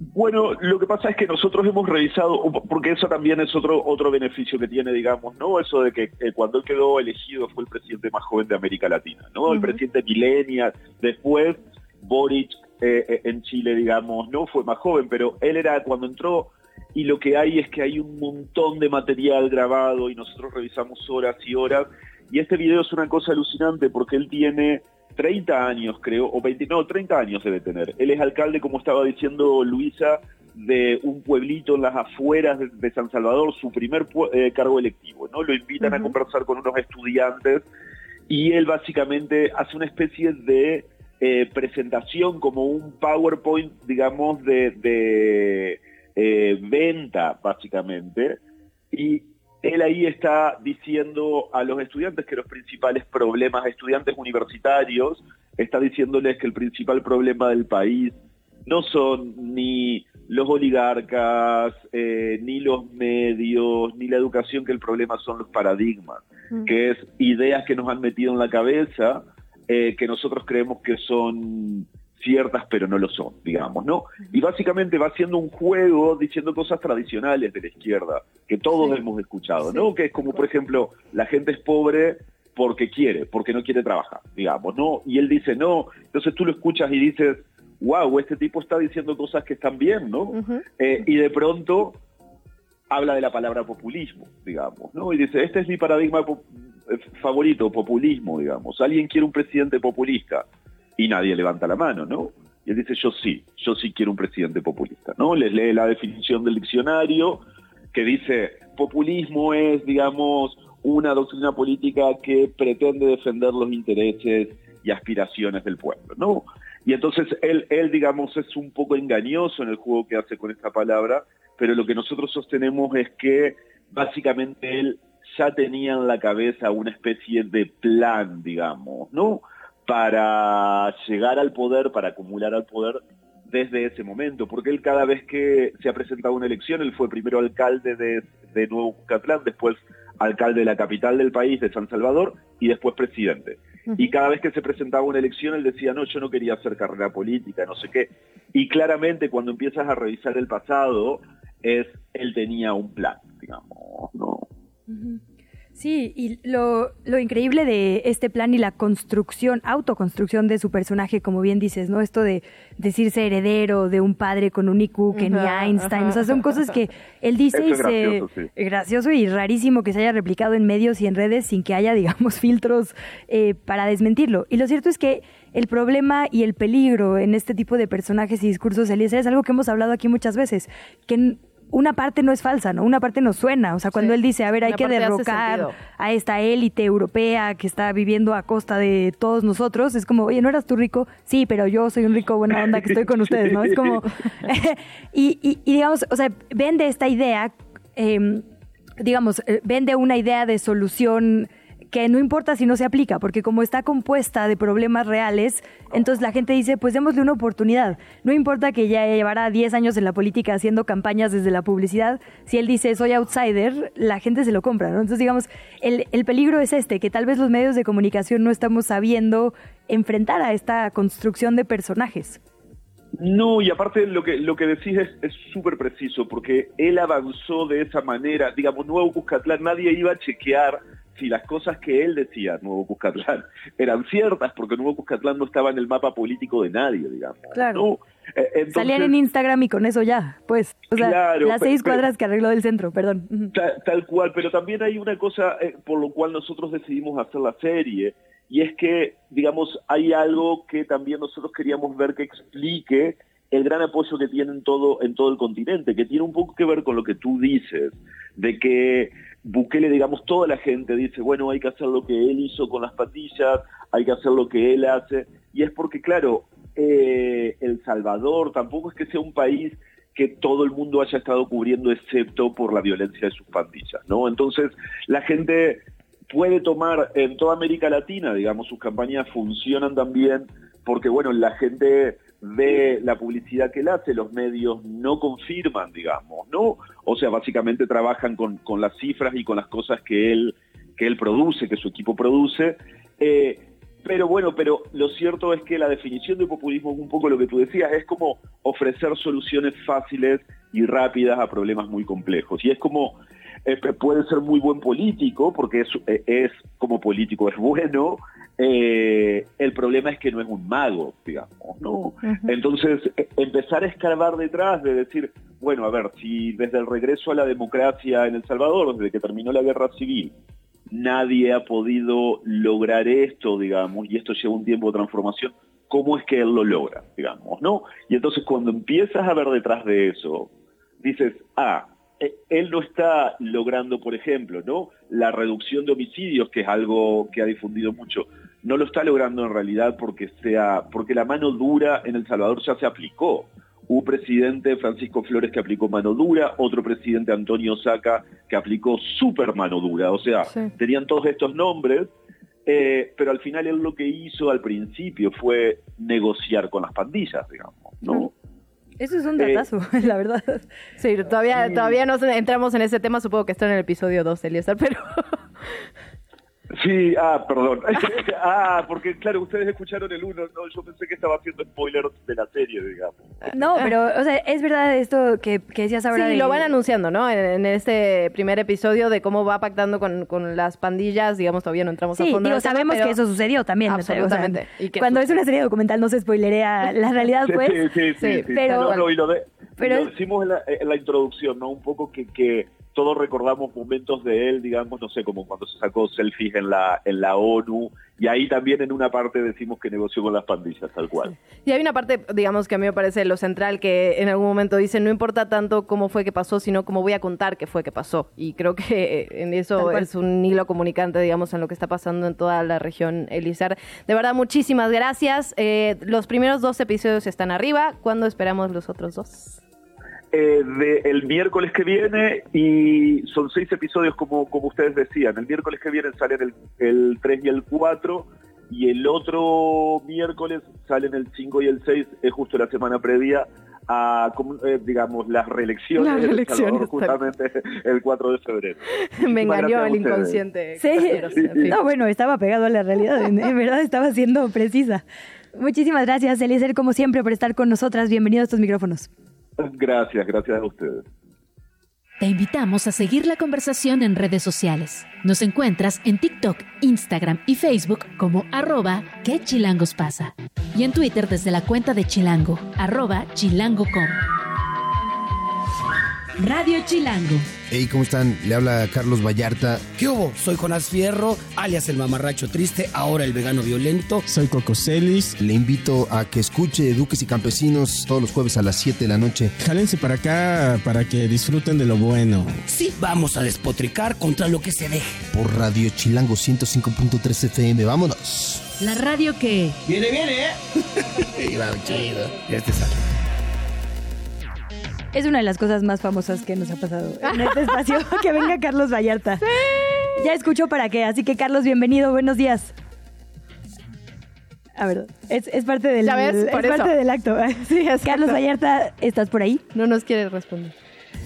Bueno, lo que pasa es que nosotros hemos revisado, porque eso también es otro otro beneficio que tiene, digamos, ¿no? Eso de que eh, cuando él quedó elegido fue el presidente más joven de América Latina, ¿no? El presidente millennial, después Boric eh, eh, en Chile, digamos, no fue más joven, pero él era cuando entró y lo que hay es que hay un montón de material grabado y nosotros revisamos horas y horas y este video es una cosa alucinante porque él tiene 30 años creo, o 20, no, 30 años debe tener. Él es alcalde, como estaba diciendo Luisa, de un pueblito en las afueras de, de San Salvador, su primer eh, cargo electivo, ¿no? Lo invitan a conversar con unos estudiantes y él básicamente hace una especie de eh, presentación como un PowerPoint, digamos, de, de, eh, venta, básicamente, y él ahí está diciendo a los estudiantes que los principales problemas, estudiantes universitarios, está diciéndoles que el principal problema del país no son ni los oligarcas, eh, ni los medios, ni la educación, que el problema son los paradigmas, que es ideas que nos han metido en la cabeza, eh, que nosotros creemos que son ciertas pero no lo son, digamos, ¿no? Y básicamente va haciendo un juego diciendo cosas tradicionales de la izquierda, que todos hemos escuchado, ¿no? Que es como, por ejemplo, la gente es pobre porque quiere, porque no quiere trabajar, digamos, ¿no? Y él dice, no, entonces tú lo escuchas y dices, wow, este tipo está diciendo cosas que están bien, ¿no? Eh, y de pronto habla de la palabra populismo, digamos, ¿no? Y dice, este es mi paradigma po- eh, favorito, populismo, digamos. Alguien quiere un presidente populista y nadie levanta la mano, ¿no? Y él dice, yo sí, yo sí quiero un presidente populista, ¿no? Les lee la definición del diccionario que dice, populismo es, digamos, una doctrina política que pretende defender los intereses y aspiraciones del pueblo, ¿no? Y entonces él, él, digamos, es un poco engañoso en el juego que hace con esta palabra, pero lo que nosotros sostenemos es que básicamente él ya tenía en la cabeza una especie de plan, digamos, ¿no? Para llegar al poder, para acumular al poder desde ese momento, porque él cada vez que se ha presentado una elección, él fue primero alcalde de, de Nuevo Cuscatlán, después alcalde de la capital del país, de San Salvador, y después presidente. Y cada vez que se presentaba una elección, él decía, no, yo no quería hacer carrera política, no sé qué. Y claramente cuando empiezas a revisar el pasado, es, él tenía un plan, digamos, ¿no? Sí, y lo, lo increíble de este plan y la construcción, autoconstrucción de su personaje, como bien dices, ¿no? Esto de decirse heredero de un padre con un IQ que ni Einstein, o sea, son cosas que *laughs* él dice y es se... gracioso, sí. gracioso y rarísimo que se haya replicado en medios y en redes sin que haya, *laughs* digamos, filtros eh, para desmentirlo. Y lo cierto es que el problema y el peligro en este tipo de personajes y discursos, Eliezer, es algo que hemos hablado aquí muchas veces, que una parte no es falsa, ¿no? Una parte nos suena. O sea, cuando él dice, a ver, hay Una que derrocar a esta élite europea que está viviendo a costa de todos nosotros, es como, oye, ¿no eras tú rico? Sí, pero yo soy un rico buena onda que estoy con *laughs* ustedes, ¿no? Es como... *laughs* y, y- y digamos, o sea, vende esta idea, eh, digamos, eh, vende una idea de solución que no importa si no se aplica, porque como está compuesta de problemas reales, entonces la gente dice, pues démosle una oportunidad. No importa que ya llevara 10 años en la política haciendo campañas desde la publicidad, si él dice soy outsider, la gente se lo compra, ¿no? Entonces, digamos, el, el peligro es este, que tal vez los medios de comunicación no estamos sabiendo enfrentar a esta construcción de personajes. No, y aparte lo que, lo que decís es es súper preciso, porque él avanzó de esa manera, digamos, Nuevo Cuscatlán, nadie iba a chequear si las cosas que él decía, Nuevo Cuscatlán, *laughs* eran ciertas, porque Nuevo Cuscatlán no estaba en el mapa político de nadie, digamos. Claro. ¿no? Eh, entonces- Salían en Instagram y con eso ya, pues. O sea, Claro, las seis cuadras que arregló del centro, perdón. Tal, cual, pero también hay una cosa eh, por lo cual nosotros decidimos hacer la serie, y es que, digamos, hay algo que también nosotros queríamos ver que explique el gran apoyo que tiene en todo, en todo el continente, que tiene un poco que ver con lo que tú dices, de que Bukele, digamos, toda la gente dice, bueno, hay que hacer lo que él hizo con las patillas, hay que hacer lo que él hace, y es porque, claro, eh, El Salvador tampoco es que sea un país que todo el mundo haya estado cubriendo excepto por la violencia de sus pandillas, ¿no? Entonces, la gente puede tomar en toda América Latina, digamos, sus campañas funcionan también porque, bueno, la gente ve la publicidad que él hace, los medios no confirman, digamos, ¿no? O sea, básicamente trabajan con, con las cifras y con las cosas que él, que él produce, que su equipo produce. Eh, pero bueno, pero lo cierto es que la definición de populismo es un poco lo que tú decías, es como ofrecer soluciones fáciles y rápidas a problemas muy complejos. Y es como, eh, puede ser muy buen político, porque es, eh, es como político, es bueno, eh, el problema es que no es un mago, digamos, ¿no? Entonces, empezar a escarbar detrás de decir, bueno, a ver, si desde el regreso a la democracia en El Salvador, desde que terminó la guerra civil, nadie ha podido lograr esto, digamos, y esto lleva un tiempo de transformación, ¿cómo es que él lo logra, digamos, no? Y entonces cuando empiezas a ver detrás de eso, dices, ah, él no está logrando, por ejemplo, ¿no? La reducción de homicidios, que es algo que ha difundido mucho, no lo está logrando en realidad porque sea, porque la mano dura en El Salvador ya se aplicó. Hubo presidente Francisco Flores que aplicó mano dura, otro presidente Antonio Saca que aplicó super mano dura, o sea, tenían todos estos nombres, eh, pero al final él lo que hizo al principio fue negociar con las pandillas, digamos, ¿no? Eso es un Eh, datazo, *laughs* la verdad. Sí, todavía, todavía no entramos en ese tema, supongo que está en el episodio 2, Eliezer, pero... *laughs* Sí, ah, perdón. *laughs* ah, porque claro, ustedes escucharon el uno, no, yo pensé que estaba haciendo spoilers de la serie, digamos. No, pero, o sea, es verdad esto que, que decías ahora. Sí, de- lo van anunciando, ¿no? En, en este primer episodio de cómo va pactando con, con las pandillas, digamos, todavía no entramos a Sí, fondo. en digo, sabemos pero- que eso sucedió también. o sea, Absolutamente. Y que cuando es una serie documental no se spoilerea la realidad, Sí, pues. sí, sí, sí, sí. pero, No, no, y lo, de- pero- lo decimos en la, en la introducción, ¿no? Un poco que, que todos recordamos momentos de él, digamos, no sé, como cuando se sacó selfies en la, en la ONU, y ahí también en una parte decimos que negoció con las pandillas, tal cual. Y hay una parte, digamos, que a mí me parece lo central, que en algún momento dice, no importa tanto cómo fue que pasó, sino cómo voy a contar qué fue que pasó. Y creo que en Tal eso es un hilo comunicante, digamos, en lo que está pasando en toda la región Elizar. De verdad, muchísimas gracias. Eh, los primeros dos episodios están arriba. ¿Cuándo esperamos los otros dos? Eh, de el miércoles que viene, y son seis episodios como, como ustedes decían, el miércoles que viene salen el, el 3 y el 4, y el otro miércoles salen el 5 y el 6, es justo la semana previa a, como, eh, digamos, las reelecciones, Las reelecciones, Salvador, justamente el 4 de febrero. *laughs* Me engañó el inconsciente. *laughs* Sí, no, bueno, estaba pegado a la realidad, en, en verdad estaba siendo precisa. Muchísimas gracias, Eliezer, como siempre, por estar con nosotras. Bienvenido a estos micrófonos. Gracias, gracias a ustedes. Te invitamos a seguir la conversación en redes sociales. Nos encuentras en TikTok, Instagram y Facebook como arroba que chilangos pasa. Y en Twitter desde la cuenta de Chilango, arroba chilango.com. Radio Chilango. Hey, ¿cómo están? Le habla Carlos Vallarta. ¿Qué hubo? Soy Jonás Fierro, alias el mamarracho triste, ahora el vegano violento. Soy Coco Celis. Le invito a que escuche Duques y Campesinos todos los jueves a las 7 de la noche. Jálense para acá para que disfruten de lo bueno. Sí, vamos a despotricar contra lo que se deje. Por Radio Chilango 105.3 FM. ¡Vámonos! La radio que... Viene, viene, ¿eh? *laughs* Iba chido. Ya te sale. Es una de las cosas más famosas que nos ha pasado en este *laughs* espacio. que venga Carlos Vallarta. Ya escuchó para qué, así que Carlos, bienvenido, buenos días. A ver, es, es parte del, Ya ves, es eso. parte del acto. *laughs* Sí. Carlos Vallarta, ¿estás por ahí? No nos quiere responder.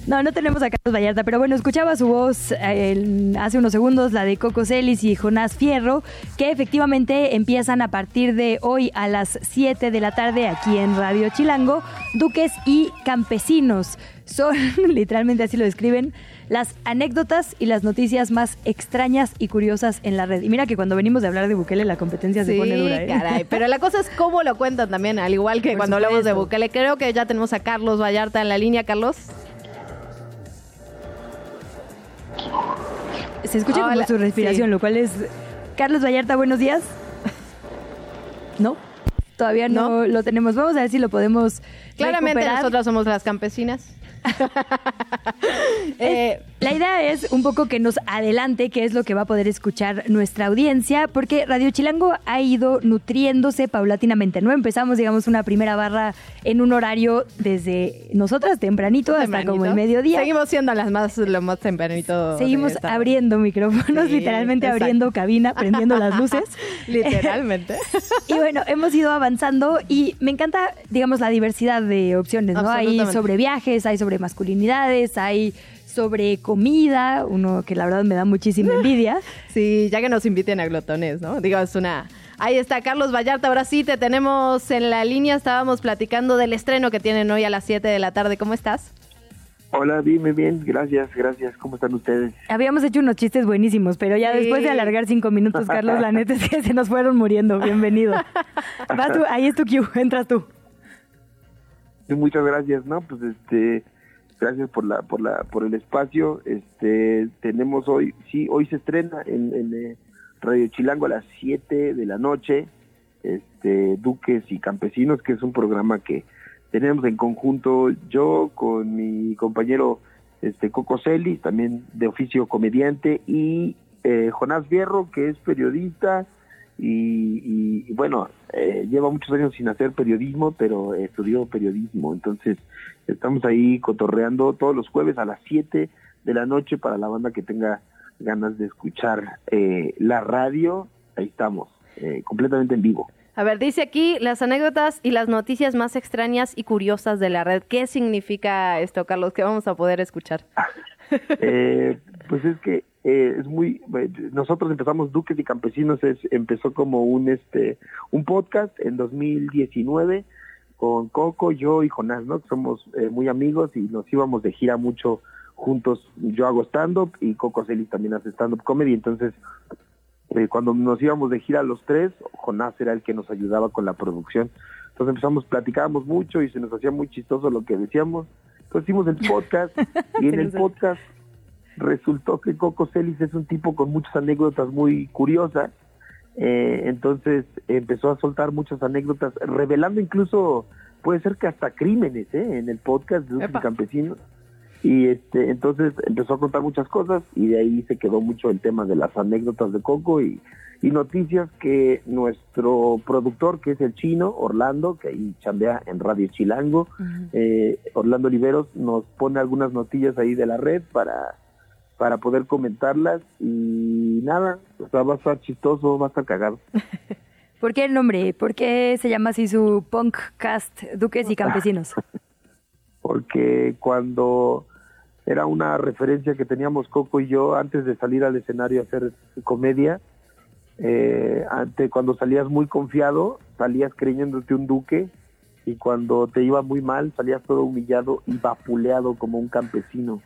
No, no tenemos a Carlos Vallarta, pero bueno, escuchaba su voz eh, hace unos segundos, la de Coco Celis y Jonás Fierro, que efectivamente empiezan a partir de hoy a las 7 de la tarde aquí en Radio Chilango, Duques y Campesinos. Son, *laughs* literalmente así lo describen, las anécdotas y las noticias más extrañas y curiosas en la red. Y mira que cuando venimos de hablar de Bukele, la competencia se pone dura. ¿eh? caray. Pero la cosa es cómo lo cuentan también, al igual que Por cuando hablamos de. Bukele. Creo que ya tenemos a Carlos Vallarta en la línea. Carlos. Se escucha como su respiración, sí. lo cual es... Carlos Vallarta, buenos días. *laughs* ¿No? Todavía no, lo tenemos. Vamos a ver si lo podemos Claramente recuperar. nosotras somos las campesinas. *laughs* Eh, la idea es un poco que nos adelante qué es lo que va a poder escuchar nuestra audiencia, porque Radio Chilango ha ido nutriéndose paulatinamente, ¿no? Empezamos, digamos, una primera barra en un horario desde nosotras tempranito, hasta como el mediodía. Seguimos siendo las más, lo más tempranito. Seguimos abriendo micrófonos, Sí, literalmente exacto. abriendo cabina, prendiendo las luces. *laughs* Literalmente. *laughs* y bueno, hemos ido avanzando y me encanta, digamos, la diversidad de opciones, ¿no? Hay sobre viajes, hay sobre masculinidades, hay sobre comida, uno que la verdad me da muchísima envidia. Sí, ya que nos inviten a glotones, ¿no? Digo, es una... Ahí está Carlos Vallarta, ahora sí te tenemos en la línea, estábamos platicando del estreno que tienen hoy a las 7 de la tarde, ¿cómo estás? Hola, dime bien, gracias, gracias. ¿Cómo están ustedes? Habíamos hecho unos chistes buenísimos, pero ya Sí. después de alargar cinco minutos, Carlos, la neta es que se nos fueron muriendo. Bienvenido. Vas tú, ahí es tu cue, entras tú. Sí, Muchas gracias, ¿no? Pues este, gracias por la, por la, por el espacio. Este, tenemos hoy, sí, hoy se estrena en, en, eh, Radio Chilango a las 7 de la noche, este, Duques y Campesinos, que es un programa que tenemos en conjunto yo con mi compañero este Coco Celis, también de oficio comediante, y eh, Jonás Fierro, que es periodista y, bueno, eh, lleva muchos años sin hacer periodismo, pero estudió periodismo. Entonces, estamos ahí cotorreando todos los jueves a las 7 de la noche para la banda que tenga ganas de escuchar eh, la radio. Ahí estamos, eh, completamente en vivo. A ver, dice aquí las anécdotas y las noticias más extrañas y curiosas de la red. ¿Qué significa esto, Carlos? ¿Qué vamos a poder escuchar? Eh, pues es que eh, es muy eh, nosotros empezamos Duques y Campesinos es empezó como un este un podcast en 2019 con Coco yo y Jonás no somos eh, muy amigos y nos íbamos de gira mucho juntos yo hago stand up y Coco Celis también hace stand up comedy. Entonces eh, cuando nos íbamos de gira los tres Jonás era el que nos ayudaba con la producción. Entonces empezamos platicábamos mucho y se nos hacía muy chistoso lo que decíamos. Entonces hicimos el podcast *laughs* y en el podcast resultó que Coco Celis es un tipo con muchas anécdotas muy curiosas. Eh, entonces empezó a soltar muchas anécdotas, revelando incluso, puede ser que hasta crímenes ¿eh? en el podcast de Duques y Campesinos. Y este, entonces empezó a contar muchas cosas y de ahí se quedó mucho el tema de las anécdotas de Coco y, y noticias que nuestro productor, que es el chino, Orlando, que ahí chambea en Radio Chilango, eh, Orlando Oliveros, nos pone algunas notillas ahí de la red para, para poder comentarlas y nada, o sea, va a estar chistoso, va a estar cagado. *laughs* ¿Por qué el nombre? ¿Por qué se llama así su punkcast Duques y Campesinos? *laughs* porque cuando era una referencia que teníamos Coco y yo antes de salir al escenario a hacer comedia, eh, ante, cuando salías muy confiado, salías creyéndote un duque y cuando te iba muy mal salías todo humillado y vapuleado como un campesino.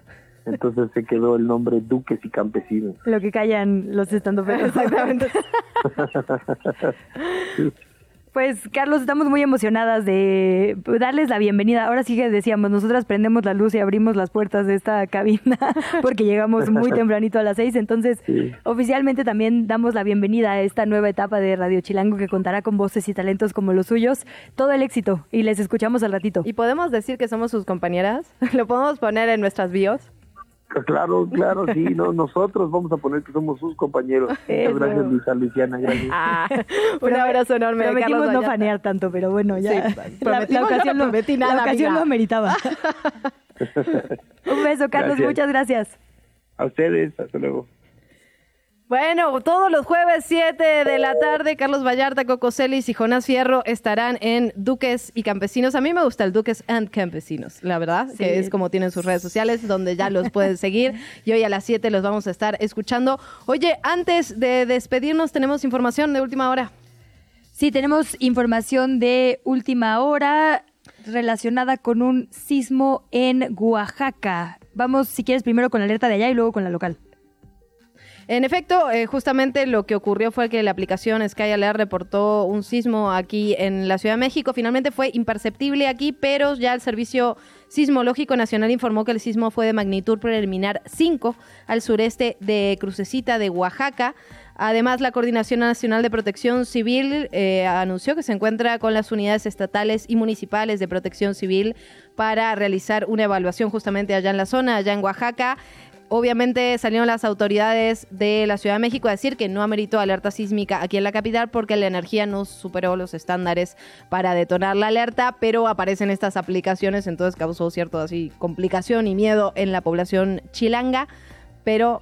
Entonces se quedó el nombre Duques y Campesinos. Lo que callan los estandoperos. *laughs* Exactamente. Pues Carlos, estamos muy emocionadas de darles la bienvenida. Ahora sí que decíamos, nosotras prendemos la luz y abrimos las puertas de esta cabina *laughs* porque llegamos muy tempranito a las seis. Entonces, oficialmente también damos la bienvenida a esta nueva etapa de Radio Chilango que contará con voces y talentos como los suyos. Todo el éxito y les escuchamos al ratito. ¿Y podemos decir que somos sus compañeras? *laughs* ¿Lo podemos poner en nuestras bios? Claro, *laughs* claro, sí, no, nosotros vamos a poner que somos sus compañeros. Muchas gracias, Luisa Luciana, gracias. Ah, *laughs* un abrazo enorme. Prometimos Carlos no fanear tanto, pero bueno, ya. Sí, la, ocasión, no lo, prometí la ocasión amiga. lo ameritaba. *laughs* Un beso, Carlos, Gracias. muchas gracias. A ustedes, hasta luego. Bueno, todos los jueves 7 de la tarde, Carlos Vallarta, Coco Celis y Jonás Fierro estarán en Duques y Campesinos. A mí me gusta el Duques and Campesinos, la verdad, Sí. que es como tienen sus redes sociales, donde ya los pueden *laughs* seguir. Y hoy a las 7 los vamos a estar escuchando. Oye, antes de despedirnos, tenemos información de última hora. Sí, tenemos información de última hora relacionada con un sismo en Oaxaca. Vamos, si quieres, primero con la alerta de allá y luego con la local. En efecto, eh, justamente lo que ocurrió fue que la aplicación Sky Alert reportó un sismo aquí en la Ciudad de México. Finalmente fue imperceptible aquí, pero ya el servicio Sismológico Nacional informó que el sismo fue de magnitud preliminar 5 al sureste de Crucecita de Oaxaca. Además, la Coordinación Nacional de Protección Civil eh, anunció que se encuentra con las unidades estatales y municipales de protección civil para realizar una evaluación justamente allá en la zona, allá en Oaxaca. Obviamente salieron las autoridades de la Ciudad de México a decir que no ameritó alerta sísmica aquí en la capital porque la energía no superó los estándares para detonar la alerta, pero aparecen estas aplicaciones, entonces causó cierto así complicación y miedo en la población chilanga, pero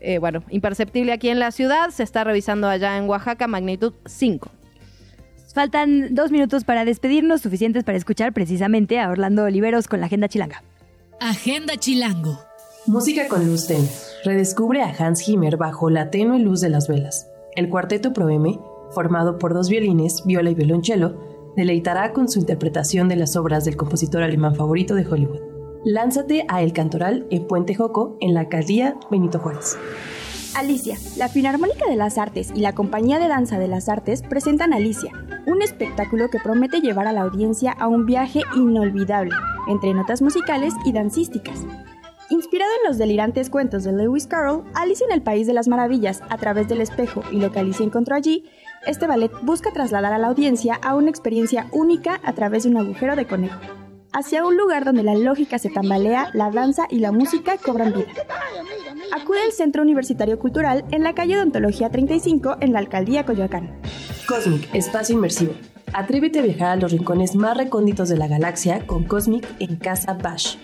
eh, bueno, imperceptible aquí en la ciudad, se está revisando allá en Oaxaca, magnitud 5. Faltan dos minutos para despedirnos, suficientes para escuchar precisamente a Orlando Oliveros con la Agenda Chilanga. Agenda Chilango. Música con luz tenue. Redescubre a Hans Zimmer bajo la tenue luz de las velas. El cuarteto Proeme, formado por dos violines, viola y violonchelo, deleitará con su interpretación de las obras del compositor alemán favorito de Hollywood. Lánzate a El Cantoral en Puente Joco, en la alcaldía Benito Juárez. Alicia, la Filarmónica de las Artes y la Compañía de Danza de las Artes presentan Alicia, un espectáculo que promete llevar a la audiencia a un viaje inolvidable, entre notas musicales y dancísticas. Inspirado en los delirantes cuentos de Lewis Carroll, Alicia en el País de las Maravillas a través del espejo y lo que Alicia encontró allí, este ballet busca trasladar a la audiencia a una experiencia única a través de un agujero de conejo. Hacia un lugar donde la lógica se tambalea, la danza y la música cobran vida. Acude al Centro Universitario Cultural en la calle de Ontología 35 en la Alcaldía Coyoacán. Cosmic, espacio inmersivo. Atrévete a viajar a los rincones más recónditos de la galaxia con Cosmic en Casa Bash.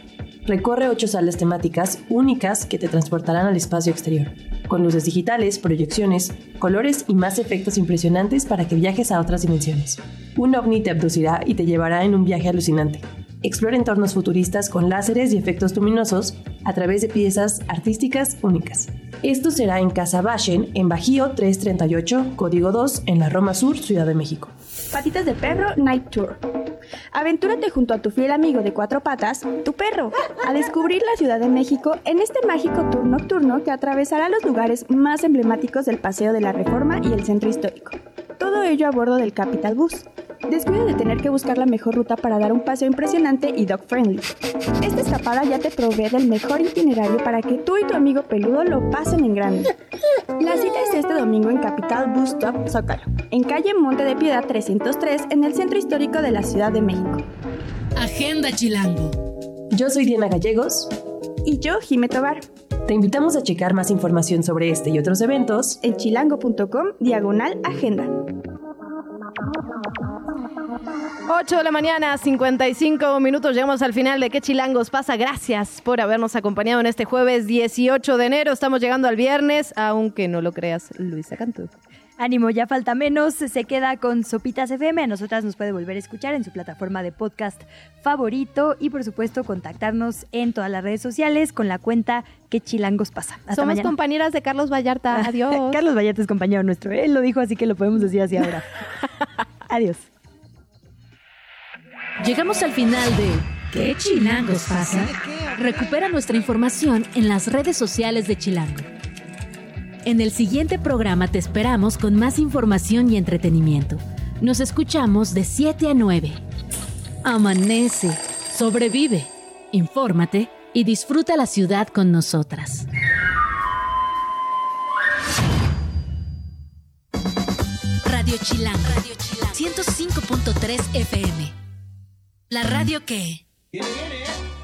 Recorre ocho salas temáticas únicas que te transportarán al espacio exterior, con luces digitales, proyecciones, colores y más efectos impresionantes para que viajes a otras dimensiones. Un ovni te abducirá y te llevará en un viaje alucinante. Explora entornos futuristas con láseres y efectos luminosos a través de piezas artísticas únicas. Esto será en Casa Bashen, en Bajío 338, Código 2, en la Roma Sur, Ciudad de México. Patitas de Perro Night Tour. Aventúrate junto a tu fiel amigo de cuatro patas, tu perro, a descubrir la Ciudad de México en este mágico tour nocturno que atravesará los lugares más emblemáticos del Paseo de la Reforma y el Centro Histórico. Todo ello a bordo del Capital Bus. Descuida de tener que buscar la mejor ruta para dar un paseo impresionante y dog friendly. Esta escapada ya te provee del mejor itinerario para que tú y tu amigo peludo lo pasen en grande. La cita es este domingo en Capital Bus Stop Zócalo, en calle Monte de Piedad 303 en el centro histórico de la Ciudad de México. Agenda Chilango. Yo soy Diana Gallegos. Y yo, Jime Tobar. Te invitamos a checar más información sobre este y otros eventos en chilango.com diagonal agenda. 8 de la mañana, 55 minutos. Llegamos al final de ¿Qué chilangos pasa? Gracias por habernos acompañado en este jueves 18 de enero. Estamos llegando al viernes, aunque no lo creas, Luisa Cantú. Ánimo, ya falta menos. Se queda con Sopitas FM. A nosotras nos puede volver a escuchar en su plataforma de podcast favorito y, por supuesto, contactarnos en todas las redes sociales con la cuenta ¿Qué chilangos pasa? Hasta Somos mañana. compañeras de Carlos Vallarta. *laughs* Adiós. Carlos Vallarta es compañero nuestro. Él lo dijo, así que lo podemos decir así ahora. *laughs* Adiós. Llegamos al final de ¿Qué chilangos pasa? Recupera nuestra información en las redes sociales de Chilango. En el siguiente programa te esperamos con más información y entretenimiento. Nos escuchamos de 7 a 9. Amanece, sobrevive, infórmate y disfruta la ciudad con nosotras. Radio Chilango, Radio Chilango 105.3 FM. La radio que... Viene.